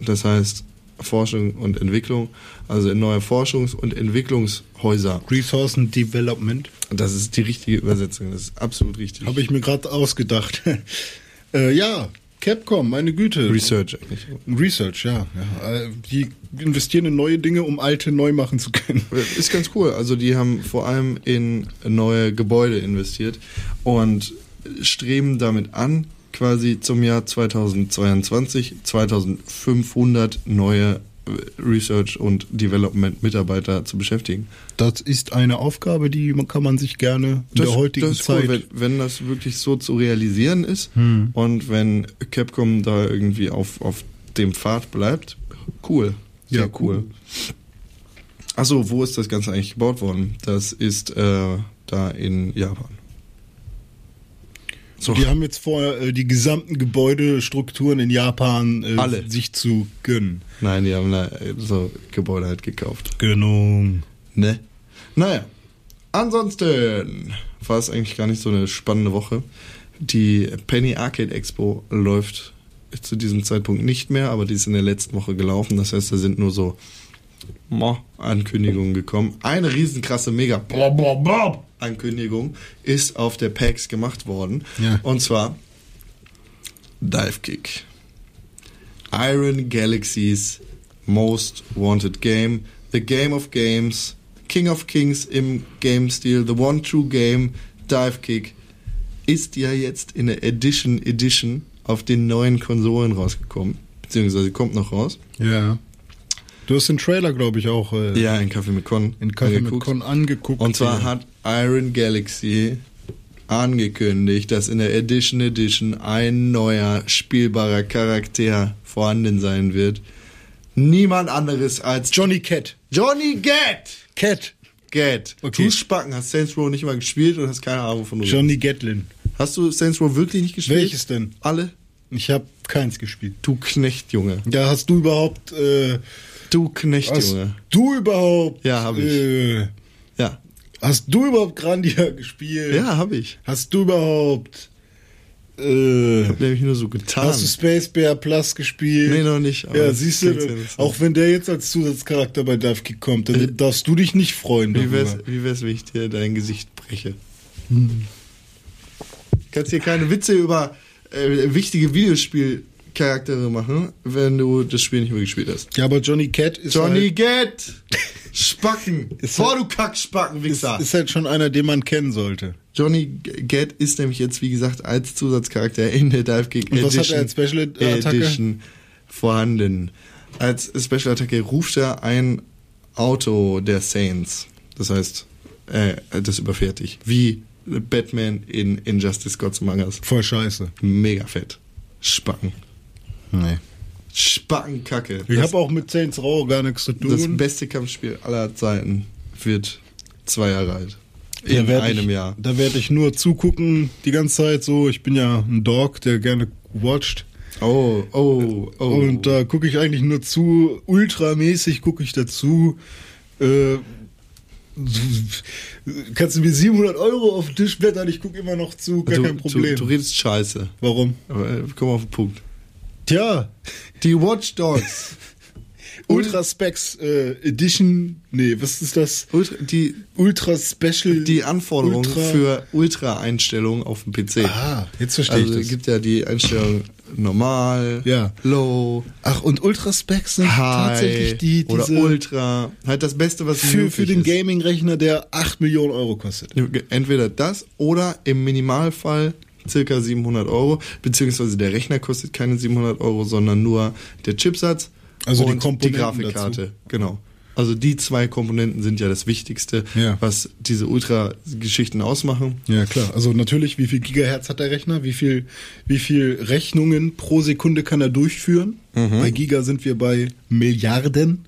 das heißt Forschung und Entwicklung, also in neue Forschungs- und Entwicklungshäuser. Resourcen Development. Das ist die richtige Übersetzung, das ist absolut richtig. Habe ich mir gerade ausgedacht. äh, ja, Capcom, meine Güte. Research eigentlich. Research, ja. ja. Äh, Die investieren in neue Dinge, um alte neu machen zu können. Ist ganz cool. Also die haben vor allem in neue Gebäude investiert und streben damit an, quasi zum Jahr 2022 2500 neue äh, Research und Development Mitarbeiter zu beschäftigen. Das ist eine Aufgabe, die man- kann man sich gerne in der heutigen das ist Zeit. cool, wenn, wenn das wirklich so zu realisieren ist und wenn Capcom da irgendwie auf, auf dem Pfad bleibt, cool. Sehr Ja, cool. cool. Achso, wo ist das Ganze eigentlich gebaut worden? Das ist äh, da in Japan. So, Die haben jetzt vor, äh, die gesamten Gebäudestrukturen in Japan äh, Alle. sich zu gönnen. nein, die haben äh, so Gebäude halt gekauft. Genau. Ne? Naja. Ansonsten war es eigentlich gar nicht so eine spannende Woche. Die Penny Arcade Expo läuft zu diesem Zeitpunkt nicht mehr, aber die ist in der letzten Woche gelaufen. Das heißt, da sind nur so Ankündigungen gekommen. Eine riesenkrasse Mega Bob, Bob, Bob Ankündigung ist auf der PAX gemacht worden. Ja. Und zwar Dive Kick. Iron Galaxy's Most Wanted Game, The Game of Games, King of Kings im Game-Stil, The One True Game, Dive Kick, ist ja jetzt in der Edition Edition auf den neuen Konsolen rausgekommen. Beziehungsweise kommt noch raus. Ja. Du hast den Trailer, glaube ich, auch äh, Ja, in Kaffee mit Con. in Kaffee mit angeguckt. Con angeguckt. Und zwar Ja. hat Iron Galaxy angekündigt, dass in der Edition Edition ein neuer spielbarer Charakter vorhanden sein wird. Niemand anderes als Johnny Cat. Johnny Gat. Cat. Gat. Okay. Du Spacken hast Saints Row nicht mal gespielt und hast keine Ahnung von du Johnny Gatlin. Hast du Saints Row wirklich nicht gespielt? Welches denn? Alle? Ich habe keins gespielt. Du Knecht, Junge. Ja, hast du überhaupt äh, Du Knecht, Junge. du überhaupt Ja, hab ich. Äh. Hast du überhaupt Grandia gespielt? Ja, hab ich. Hast du überhaupt äh, Hab nämlich nur so getan. Hast du Space Bear Plus gespielt? Nee, noch nicht, Ja, siehst du, interessant. auch wenn der jetzt als Zusatzcharakter bei Dive Kick kommt, dann darfst du dich nicht freuen. Wie wär's, wie wär's, wenn ich dir dein Gesicht breche? Kannst hier keine Witze über äh, wichtige Videospielcharaktere machen, wenn du das Spiel nicht mehr gespielt hast. Ja, aber Johnny Cat ist Johnny halt, Get! Spacken! Ist Vor halt- du Kackspacken, Wichser! ist halt schon einer, den man kennen sollte. Johnny Get ist nämlich jetzt, wie gesagt, als Zusatzcharakter in der Dive Kick Und was Edition, hat er als Special Attacke? Edition vorhanden. Als Special Attacke ruft er ein Auto der Saints. Das heißt, äh, das überfährt dich. Wie Batman in Injustice Gods Among Us. Voll scheiße. Mega fett. Spacken. Nee. Spackenkacke. Ich Das- habe auch mit Saints Row gar nichts zu das tun. beste Kampfspiel aller Zeiten wird zwei Jahre alt. In werd einem ich, Jahr. Da werde ich nur zugucken die ganze Zeit so. Ich bin ja ein Dog, der gerne watcht. Oh, oh, oh. Und da gucke ich eigentlich nur zu. Ultramäßig gucke ich dazu. Äh, kannst du mir 700 Euro auf den Tisch blättern? Ich gucke immer noch zu. Gar du, kein Problem. Du, du redest scheiße. Warum? Aber äh, komm auf den Punkt. Tja, Die Watch Dogs. Ultra Specs äh, Edition. Nee, was ist das? Ultra, die, Ultra Special. die Anforderungen Ultra- für Ultra-Einstellungen auf dem PC. Ah, jetzt verstehe also ich es gibt ja die Einstellung normal, Ja. low, Ach, und Ultra Specs sind high tatsächlich die, oder diese ultra. Halt das Beste, was für, für den. Gaming-Rechner, der 8 Millionen Euro kostet. Entweder das oder im Minimalfall circa 700 Euro, beziehungsweise der Rechner kostet keine 700 Euro, sondern nur der Chipsatz Also die und die Komponenten Grafikkarte. dazu. Genau. Also die zwei Komponenten sind ja das Wichtigste, Ja. was diese Ultra-Geschichten ausmachen. Ja, klar. Also natürlich, wie viel Gigahertz hat der Rechner? Wie viel, wie viel Rechnungen pro Sekunde kann er durchführen? Bei Giga sind wir bei Milliarden.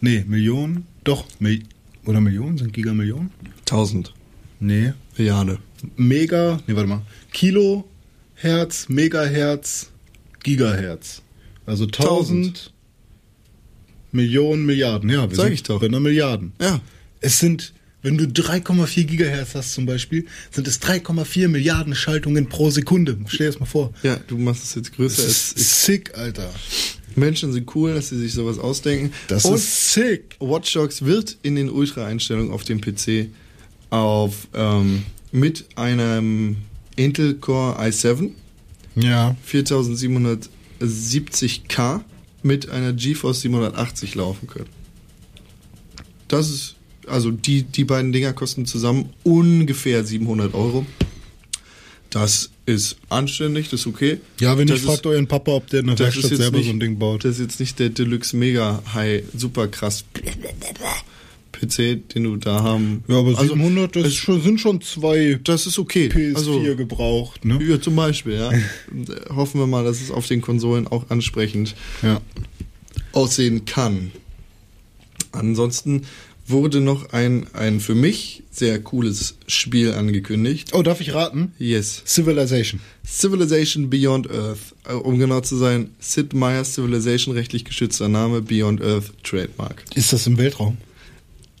Nee, Millionen? Doch, Mil oder Millionen? Sind Giga Millionen? 1000 Nee. Milliarden. Mega, nee, warte mal. Kilohertz, Megahertz, Gigahertz. Also 1000 Millionen, Milliarden. Ja, wir Sag ich doch. bei einer Milliarden. Ja. Es sind, wenn du 3,4 Gigahertz hast zum Beispiel, sind es 3,4 Milliarden Schaltungen pro Sekunde. Stell dir das mal vor. Ja, du machst es jetzt größer. Das als ist ich. sick, Alter. Menschen sind cool, dass sie sich sowas ausdenken. Das Und ist sick. Watch Dogs wird in den Ultra-Einstellungen auf dem PC auf ähm, mit einem Intel Core i7 Ja. 4770K mit einer GeForce 780 laufen können. Das ist, also die, die beiden Dinger kosten zusammen ungefähr 700 Euro. Das ist anständig, das ist okay. Ja, wenn das nicht, fragt euren Papa, ob der in der Werkstatt selber nicht- so ein Ding baut. Das ist jetzt nicht der Deluxe Mega High super krass PC, den du da haben. ja, aber also, 700, das ist schon, sind schon zwei das ist okay. PS4 also, gebraucht, ne? ja, zum Beispiel, ja. Hoffen wir mal, dass es auf den Konsolen auch ansprechend Ja. aussehen kann. Ansonsten wurde noch ein, ein für mich sehr cooles Spiel angekündigt. Oh, darf ich raten? Yes. Civilization. Civilization Beyond Earth. Äh, Um genau zu sein, Sid Meier's Civilization, rechtlich geschützter Name, Beyond Earth Trademark. Ist das im Weltraum?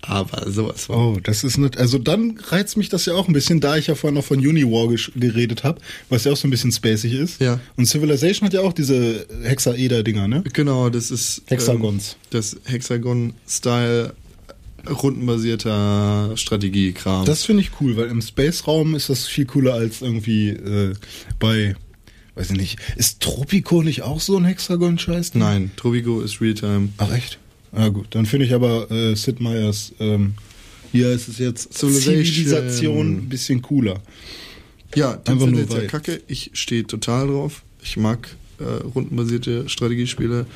Aber sowas von. Oh, das ist nicht. Also dann reizt mich das ja auch ein bisschen, da ich ja vorhin noch von Uniwar geredet habe, was ja auch so ein bisschen spacig ist. Ja. Und Civilization hat ja auch diese Hexaeder-Dinger, ne? Genau, das ist Hexagons. Ähm, das Hexagon-Style rundenbasierter Strategiekram. Das finde ich cool, weil im Space-Raum ist das viel cooler als irgendwie äh, bei, weiß ich nicht, ist Tropico nicht auch so ein Hexagon-Scheiß? Nein, Tropico ist Realtime. Ach echt? Ah gut, dann finde ich aber äh, Sid Meier's, ähm, hier ist es jetzt. Zivilisation ein bisschen cooler. Ja, Einfach Einfach nur nur weil. Kacke. Ich stehe total drauf. Ich mag äh, rundenbasierte Strategiespiele.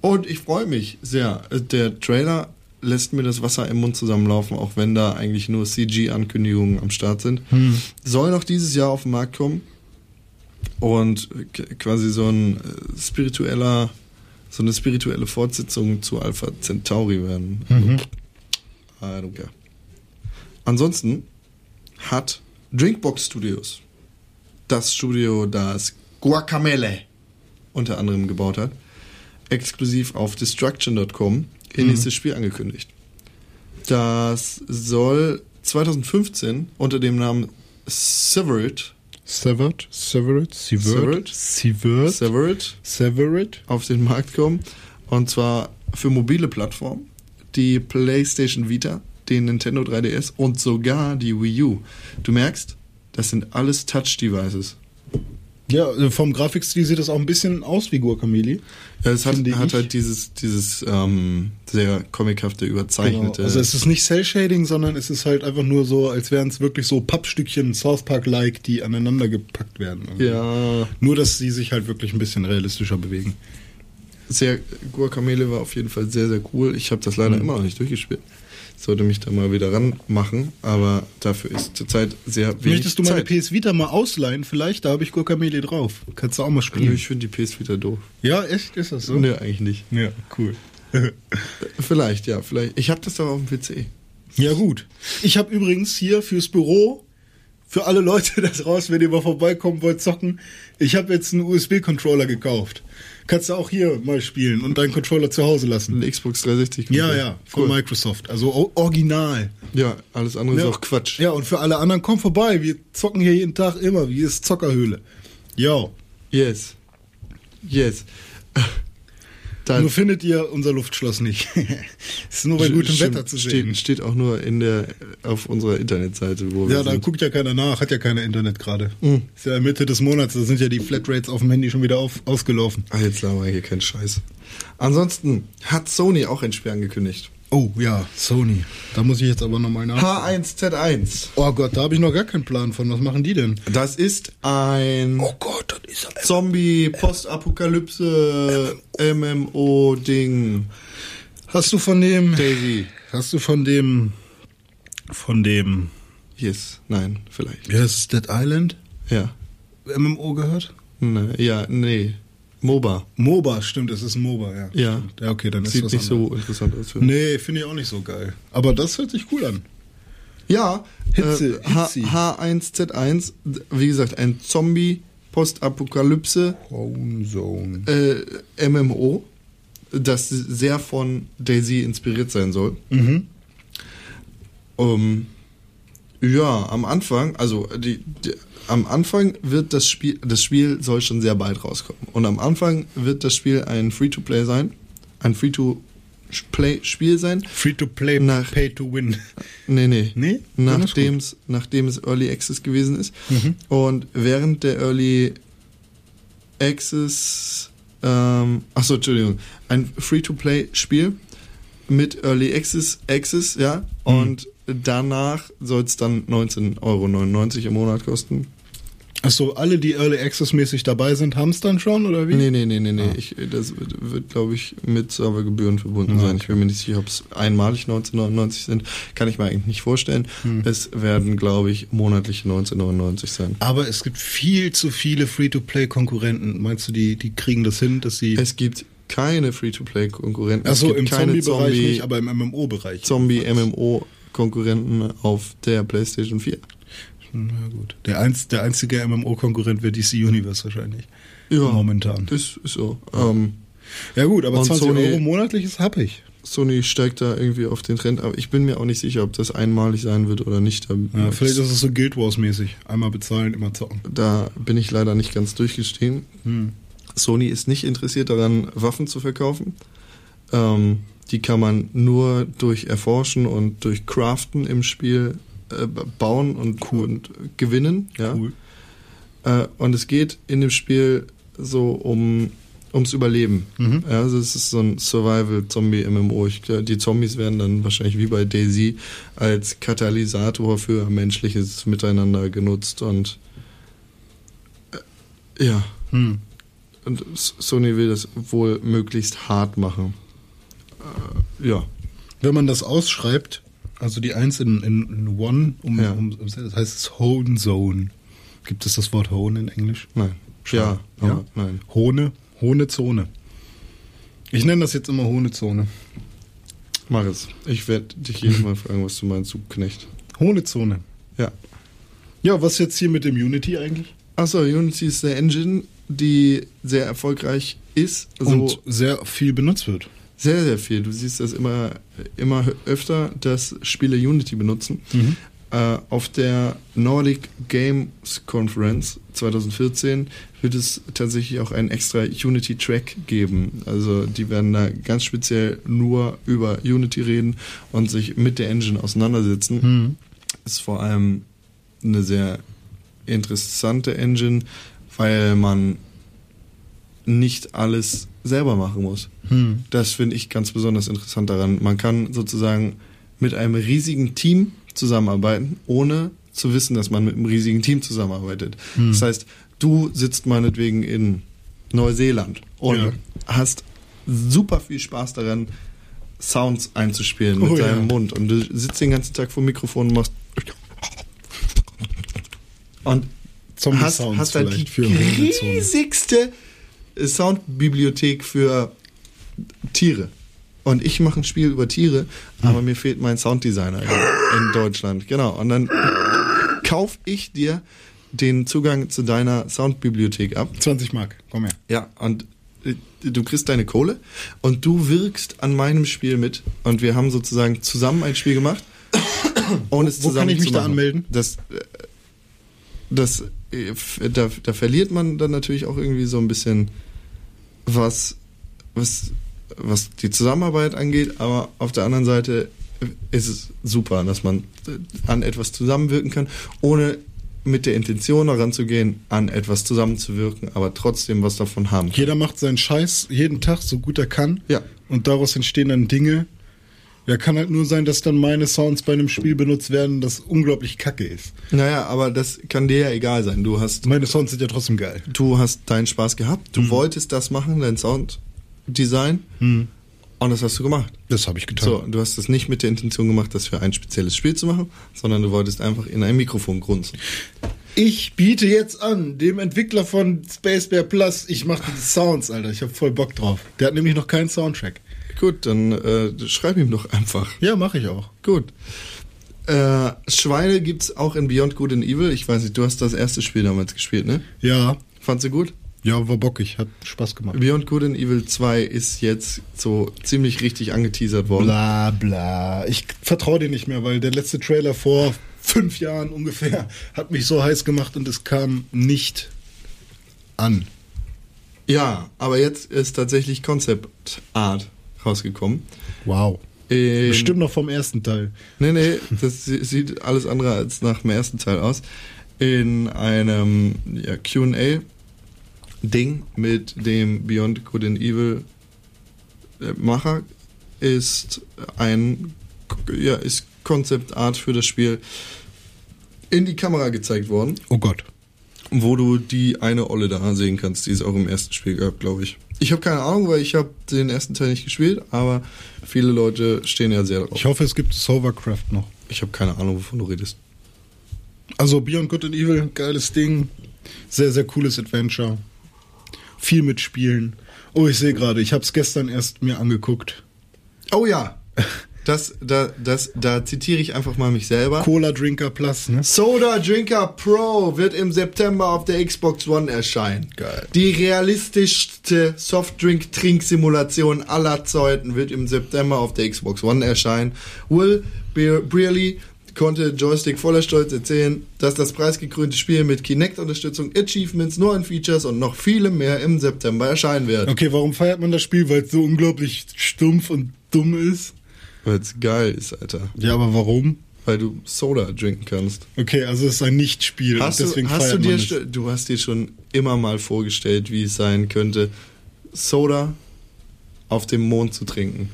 Und ich freue mich sehr. Äh, Der Trailer lässt mir das Wasser im Mund zusammenlaufen, auch wenn da eigentlich nur CG-Ankündigungen am Start sind. Soll noch dieses Jahr auf den Markt kommen. Und quasi so ein äh, spiritueller, so eine spirituelle Fortsetzung zu Alpha Centauri werden. I don't care. Ansonsten hat Drinkbox Studios, das Studio, das Guacamele unter anderem gebaut hat, exklusiv auf Destruction.com ihr nächstes Spiel angekündigt. Das soll 2015 unter dem Namen Severed, Severed, Severed, Severed, Severed? Severed, Severed auf den Markt kommen. Und zwar für mobile Plattformen, die PlayStation Vita, den Nintendo 3DS und sogar die Wii U. Du merkst, das sind alles Touch-Devices. Ja, äh, vom Grafikstil sieht das auch ein bisschen aus wie Guacamole. Ja, es hat, hat halt dieses, dieses ähm, sehr comichafte, überzeichnete. Genau. Also es ist nicht Cell-Shading, sondern es ist halt einfach nur so, als wären es wirklich so Pappstückchen South Park-like, die aneinander gepackt werden. ja, Nur, dass sie sich halt wirklich ein bisschen realistischer bewegen. sehr, Guacamele war auf jeden Fall sehr, sehr cool. Ich habe das Mhm. leider immer noch nicht durchgespielt. Sollte mich da mal wieder ranmachen, aber dafür ist zurzeit sehr wenig Möchtest du meine Zeit. PS Vita mal ausleihen? Vielleicht, da habe ich Guacamole drauf. Kannst du auch mal spielen. Ich finde die PS Vita doof. Ja, echt? Ist das so? Nö, eigentlich nicht. Ja, cool. Vielleicht, ja, vielleicht. Ich habe das doch auf dem PC. Ja, gut. Ich habe übrigens hier fürs Büro, für alle Leute da draußen, wenn ihr mal vorbeikommen wollt, zocken, ich habe jetzt einen USB-Controller gekauft. Kannst du auch hier mal spielen und deinen Controller zu Hause lassen. Ein Xbox 360. Ja, ja, von cool. Microsoft. Also original. Ja, alles andere Ja. ist auch Quatsch. Ja, und für alle anderen, komm vorbei. Wir zocken hier jeden Tag immer. Wie ist Zockerhöhle? Jo. Yes. Yes. Dann Nur findet ihr unser Luftschloss nicht. ist nur bei gutem Wetter zu sehen. Steht, steht auch nur in der, auf unserer Internetseite, wo wir Ja, da sind. guckt ja keiner nach, hat ja keiner Internet gerade. Mhm. Ist ja Mitte des Monats, da sind ja die Flatrates auf dem Handy schon wieder auf, ausgelaufen. Ah, jetzt labern wir hier keinen Scheiß. Ansonsten hat Sony auch ein Spiel angekündigt. Oh ja, Sony. Da muss ich jetzt aber nochmal nach. H1Z1. Oh Gott, da habe ich noch gar keinen Plan von. Was machen die denn? Das ist ein Oh Gott, das ist ja Zombie, Postapokalypse, MMO-Ding. Hast du von dem. Daisy. Hast du von dem. Von dem. Yes. Nein, vielleicht. Wie heißt es? Dead Island? Ja. MMO gehört? Ne, ja, nee. MOBA. MOBA, stimmt, es ist ein MOBA, ja. Ja. Stimmt. Ja, okay, dann ist Sieht was nicht anderes. so interessant aus für mich. Nee, finde ich auch nicht so geil. Aber das hört sich cool an. Ja, Hitze, äh, H Hitzi. H1Z1, wie gesagt, ein Zombie, Postapokalypse, Zone. äh, MMO, das sehr von Daisy inspiriert sein soll. Mhm. Ähm, ja, am Anfang, also die, die, am Anfang wird das Spiel, das Spiel soll schon sehr bald rauskommen. Und am Anfang wird das Spiel ein Free-to-Play sein, ein Free-to-Play-Spiel sein. Free to play, Nach- pay to win. Nee, nee. Nee? Nachdem es, nachdem es Early Access gewesen ist. Mhm. Und während der Early Access, ähm, achso, Entschuldigung, ein Free-to-Play-Spiel mit Early Access, Access, ja. Mhm. Und danach soll es dann 19,99 Euro im Monat kosten. Achso, alle, die Early Access mäßig dabei sind, haben es dann schon, oder wie? Nee, nee, nee, nee, nee. Ah. Ich, das wird, glaube ich, mit Servergebühren verbunden sein. Ich bin mir nicht sicher, ob es einmalig 19,99 sind. Kann ich mir eigentlich nicht vorstellen. Hm. Es werden, glaube ich, monatliche 19,99 sein. Aber es gibt viel zu viele Free-to-Play-Konkurrenten. Meinst du, die, die kriegen das hin, dass sie... Es gibt keine Free-to-Play-Konkurrenten. Achso, im Zombie-Bereich Zombie, nicht, aber im MMO-Bereich. Zombie-MMO-Konkurrenten auf der PlayStation 4. Na gut. Der, einz, der einzige MMO-Konkurrent wäre DC Universe wahrscheinlich. Ja, Momentan. Ist, ist so. Ähm, Ja gut, aber Und 20 Sony- Euro monatlich ist hab ich. Sony steigt da irgendwie auf den Trend, aber ich bin mir auch nicht sicher, ob das einmalig sein wird oder nicht. Da, Ja, vielleicht ist es so Guild Wars mäßig. Einmal bezahlen, immer zocken. da bin ich leider nicht ganz durchgestiegen. Hm. Sony ist nicht interessiert daran, Waffen zu verkaufen. Ähm, die kann man nur durch Erforschen und durch Craften im Spiel äh, bauen und, und gewinnen. Ja? Cool. Äh, und es geht in dem Spiel so um ums Überleben. Mhm. Ja, also es ist so ein Survival-Zombie-MMO. Glaub, Die Zombies werden dann wahrscheinlich wie bei Daisy als Katalysator für menschliches Miteinander genutzt und äh, ja. Hm. Und Sony will das wohl möglichst hart machen. Äh, ja. Wenn man das ausschreibt, also die Eins in, in, in One, um, Ja. um, das heißt es Hone Zone. Gibt es das Wort Hone in Englisch? Nein. Schade. Ja, Ja? nein. Hone, Hone Zone. Ich nenne das jetzt immer Hone Zone. Mach es. Ich werde dich jedes Mal fragen, was du meinst, du Knecht. Hone Zone. Ja. Ja, was jetzt hier mit dem Unity eigentlich? Achso, Unity ist eine Engine, die sehr erfolgreich ist. So Und sehr viel benutzt wird. Sehr, sehr viel. Du siehst das immer, immer öfter, dass Spiele Unity benutzen. Äh, auf der Nordic Games Conference 2014 wird es tatsächlich auch einen extra Unity-Track geben. Also die werden da ganz speziell nur über Unity reden und sich mit der Engine auseinandersetzen. Ist vor allem eine sehr interessante Engine, weil man nicht alles selber machen muss. Hm. Das finde ich ganz besonders interessant daran. Man kann sozusagen mit einem riesigen Team zusammenarbeiten, ohne zu wissen, dass man mit einem riesigen Team zusammenarbeitet. Das heißt, du sitzt meinetwegen in Neuseeland und Ja. hast super viel Spaß daran, Sounds einzuspielen mit Oh ja. deinem Mund. Und du sitzt den ganzen Tag vor dem Mikrofon und machst und hast, hast halt die riesigste Soundbibliothek für Tiere. Und ich mache ein Spiel über Tiere, aber mir fehlt mein Sounddesigner in, in Deutschland. Genau. Und dann kauf ich dir den Zugang zu deiner Soundbibliothek ab. 20 Mark, komm her. Ja, und äh, du kriegst deine Kohle und du wirkst an meinem Spiel mit. Und wir haben sozusagen zusammen ein Spiel gemacht. Ohne es Wo zusammen kann ich mich zu da anmelden? Das, äh, das, äh, da, da verliert man dann natürlich auch irgendwie so ein bisschen was, was, was die Zusammenarbeit angeht, aber auf der anderen Seite ist es super, dass man an etwas zusammenwirken kann, ohne mit der Intention daran zu gehen, an etwas zusammenzuwirken, aber trotzdem was davon haben kann. Jeder macht seinen Scheiß jeden Tag, so gut er kann. Ja. Und daraus entstehen dann Dinge. Ja, kann halt nur sein, dass dann meine Sounds bei einem Spiel benutzt werden, das unglaublich kacke ist. Naja, aber das kann dir ja egal sein. Du hast, Meine Sounds sind ja trotzdem geil. du hast deinen Spaß gehabt, Mhm. du wolltest das machen, dein Sounddesign, und das hast du gemacht. Das habe ich getan. So, du hast das nicht mit der Intention gemacht, das für ein spezielles Spiel zu machen, sondern du wolltest einfach in ein Mikrofon grunzen. Ich biete jetzt an, dem Entwickler von Space Bear Plus, ich mache die Sounds, Alter. Ich habe voll Bock drauf. Der hat nämlich noch keinen Soundtrack. Gut, dann äh, schreib ihm doch einfach. Ja, mache ich auch. Gut. Äh, Schweine gibt's auch in Beyond Good and Evil. Ich weiß nicht, du hast das erste Spiel damals gespielt, ne? Ja, Fandst du gut? ja, war bockig, hat Spaß gemacht. Beyond Good and Evil 2 ist jetzt so ziemlich richtig angeteasert worden. Bla bla. Ich vertraue dir nicht mehr, weil der letzte Trailer vor fünf Jahren ungefähr hat mich so heiß gemacht und es kam nicht an. Ja, aber jetzt ist tatsächlich Concept Art rausgekommen. Wow. In, Bestimmt noch vom ersten Teil. Nee, nee, das sie- sieht alles andere als nach dem ersten Teil aus. In einem ja, QA-Ding mit dem Beyond Good and Evil äh, Macher ist ein ja, ist Concept Art für das Spiel in die Kamera gezeigt worden, Oh Gott. wo du die eine Olle da sehen kannst, die es auch im ersten Spiel gab, glaube ich. Ich habe keine Ahnung, weil ich habe den ersten Teil nicht gespielt, aber viele Leute stehen ja sehr drauf. Ich hoffe, es gibt Hovercraft noch. Ich habe keine Ahnung, wovon du redest. Also Beyond Good and Evil, geiles Ding. Sehr, sehr cooles Adventure. Viel mitspielen. Oh, ich sehe gerade, ich habe es gestern erst mir angeguckt. Oh ja. Das, da, das, da zitiere ich einfach mal mich selber. Cola Drinker Plus, ne? Soda Drinker Pro wird im September auf der Xbox One erscheinen. Geil. Die realistischste Softdrink-Trinksimulation aller Zeiten wird im September auf der Xbox One erscheinen. Will Brearley konnte Joystick voller Stolz erzählen, dass das preisgekrönte Spiel mit Kinect-Unterstützung, Achievements, neuen Features und noch vielem mehr im September erscheinen wird. Okay, warum feiert man das Spiel? Weil es so unglaublich stumpf und dumm ist? Weil es geil ist, Alter. Ja, aber warum? Weil du Soda trinken kannst. Okay, also es ist ein Nicht-Spiel Hast, du, hast du dir, st- du hast dir schon immer mal vorgestellt, wie es sein könnte, Soda auf dem Mond zu trinken.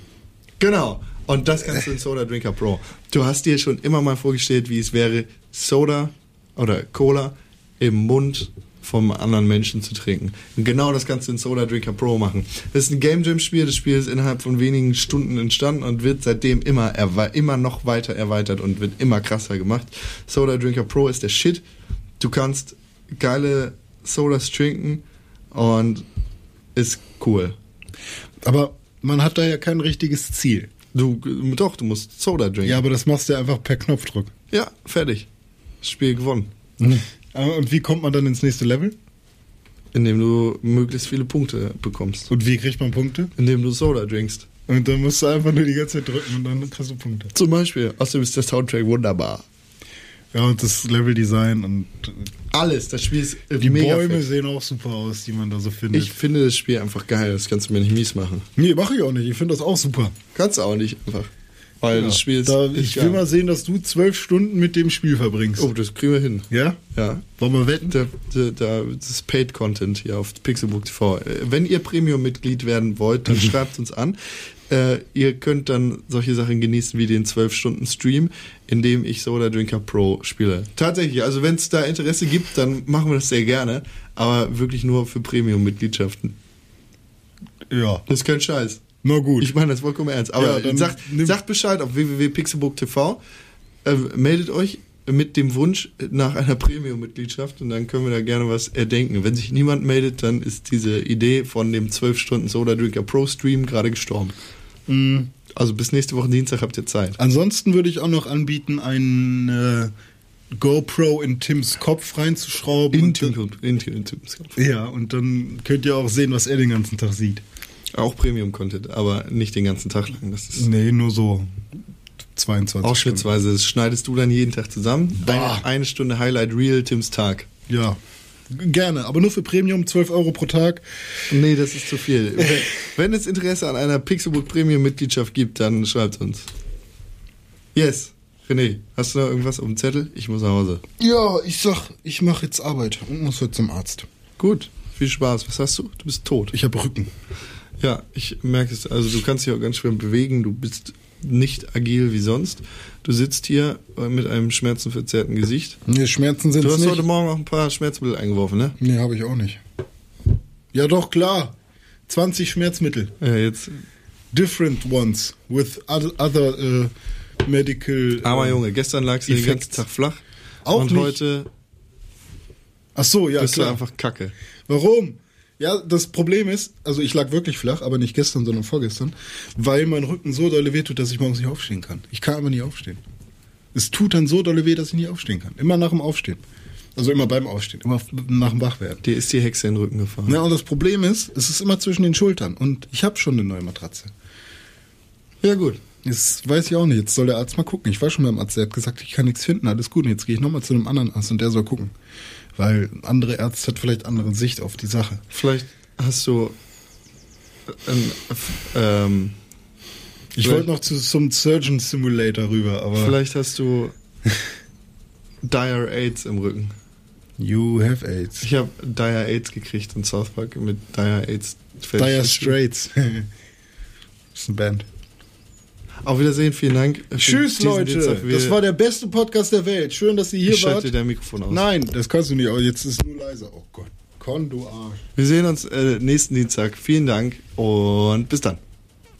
Genau. Und das kannst du in Soda Drinker Pro. Du hast dir schon immer mal vorgestellt, wie es wäre, Soda oder Cola im Mund vom anderen Menschen zu trinken. Und genau das kannst du in Soda Drinker Pro machen. Das ist ein Game Jam Spiel. Das Spiel ist innerhalb von wenigen Stunden entstanden und wird seitdem immer, immer noch weiter erweitert und wird immer krasser gemacht. Soda Drinker Pro ist der Shit. Du kannst geile Sodas trinken und ist cool. Aber man hat da ja kein richtiges Ziel. Du, doch, du musst Soda trinken. Ja, aber das machst du einfach per Knopfdruck. Ja, fertig. Spiel gewonnen. Aber Und wie kommt man dann ins nächste Level? Indem du möglichst viele Punkte bekommst. Und wie kriegt man Punkte? Indem du Soda trinkst. Und dann musst du einfach nur die ganze Zeit drücken und dann kriegst du Punkte. Zum Beispiel. Außerdem ist der Soundtrack wunderbar. Ja, und das Leveldesign und Alles. Das Spiel ist äh, die Bäume fett. sehen auch super aus, die man da so findet. Ich finde das Spiel einfach geil. Das kannst du mir nicht mies machen. nee, mache ich auch nicht. Ich finde das auch super. Kannst du auch nicht einfach. Weil das Spiel ist. da, ich will mal sehen, dass du zwölf Stunden mit dem Spiel verbringst. Oh, das kriegen wir hin. Ja? Ja. Wollen wir wetten? Der, der, das ist Paid Content hier auf Pixelbook TV. Äh, Wenn ihr Premium-Mitglied werden wollt, dann schreibt uns an. Äh, ihr könnt dann solche Sachen genießen wie den 12-Stunden-Stream, in dem ich Soda Drinker Pro spiele. Tatsächlich, also wenn es da Interesse gibt, dann machen wir das sehr gerne, aber wirklich nur für Premium-Mitgliedschaften. Ja. Das ist kein Scheiß. Na gut. Ich meine das vollkommen ernst. Aber Ja, dann sagt, sagt Bescheid auf www.pixelbook.tv. Äh, meldet euch mit dem Wunsch nach einer Premium-Mitgliedschaft und dann können wir da gerne was erdenken. Wenn sich niemand meldet, dann ist diese Idee von dem 12 Stunden Soda Drinker Pro Stream gerade gestorben. Mm, Also bis nächste Woche Dienstag habt ihr Zeit. Ansonsten würde ich auch noch anbieten, ein äh, GoPro in Tims Kopf reinzuschrauben. In, und dann, in, in, in, ja, und dann könnt ihr auch sehen, was er den ganzen Tag sieht. Auch Premium-Content, aber nicht den ganzen Tag lang. Das ist Nee, nur so 22 ausschnittsweise. Das schneidest du dann jeden Tag zusammen. Boah. Eine, Stunde Highlight Real Tims Tag. Stunden. Ja. Gerne, aber nur für Premium, 12 Euro pro Tag. Nee, das ist zu viel. Wenn, wenn es Interesse an einer Pixelbook Premium Mitgliedschaft gibt, dann schreibt uns. Yes. René, hast du noch irgendwas auf dem Zettel? Ich muss nach Hause. Ja, ich sag, ich mache jetzt Arbeit und muss heute zum Arzt. Gut, viel Spaß. Was hast du? Du bist tot. Ich habe Rücken. Ja, ich merke es. Also du kannst dich auch ganz schwer bewegen. Du bist nicht agil wie sonst. Du sitzt hier äh, mit einem schmerzenverzerrten Gesicht. Nee, Schmerzen sind Du es hast nicht. heute Morgen auch ein paar Schmerzmittel eingeworfen, ne? Nee, habe ich auch nicht. Ja, doch, klar. 20 Schmerzmittel. Ja, jetzt. Different ones. With other, äh, medical. Aber äh, Junge, gestern lagst du den ganzen Tag flach. Auch und nicht. heute Ach so, ja, bist klar. du einfach kacke. Warum? Ja, das Problem ist, also ich lag wirklich flach, aber nicht gestern, sondern vorgestern, weil mein Rücken so dolle weh tut, dass ich morgens nicht aufstehen kann. Ich kann aber nicht aufstehen. Es tut dann so dolle weh, dass ich nicht aufstehen kann. Immer nach dem Aufstehen. Also immer beim Aufstehen, immer nach dem Wachwerden. Dir ist die Hexe in den Rücken gefahren. Ja, und das Problem ist, es ist immer zwischen den Schultern und ich habe schon eine neue Matratze. Ja, gut. Jetzt weiß ich auch nicht, jetzt soll der Arzt mal gucken. Ich war schon beim Arzt, der hat gesagt, ich kann nichts finden, alles gut. Und jetzt gehe ich nochmal zu einem anderen Arzt und der soll gucken. Weil ein anderer Arzt hat vielleicht andere Sicht auf die Sache. Vielleicht hast du ein, ähm, Ich wollte noch zu, zum Surgeon Simulator rüber, aber vielleicht hast du Dire AIDS im Rücken. you have AIDS. Ich habe Dire AIDS gekriegt in South Park mit Dire AIDS. Dire Straits. das ist eine Band. Auf Wiedersehen, vielen Dank. für Tschüss, Leute. Dienstag. Das war der beste Podcast der Welt. Schön, dass ihr hier Ich schalte wart. dir dein Mikrofon aus. Nein, das kannst du nicht. Aber jetzt ist es nur leiser. Oh Gott. Con, du Arsch. Wir sehen uns äh, nächsten Dienstag. Vielen Dank und bis dann.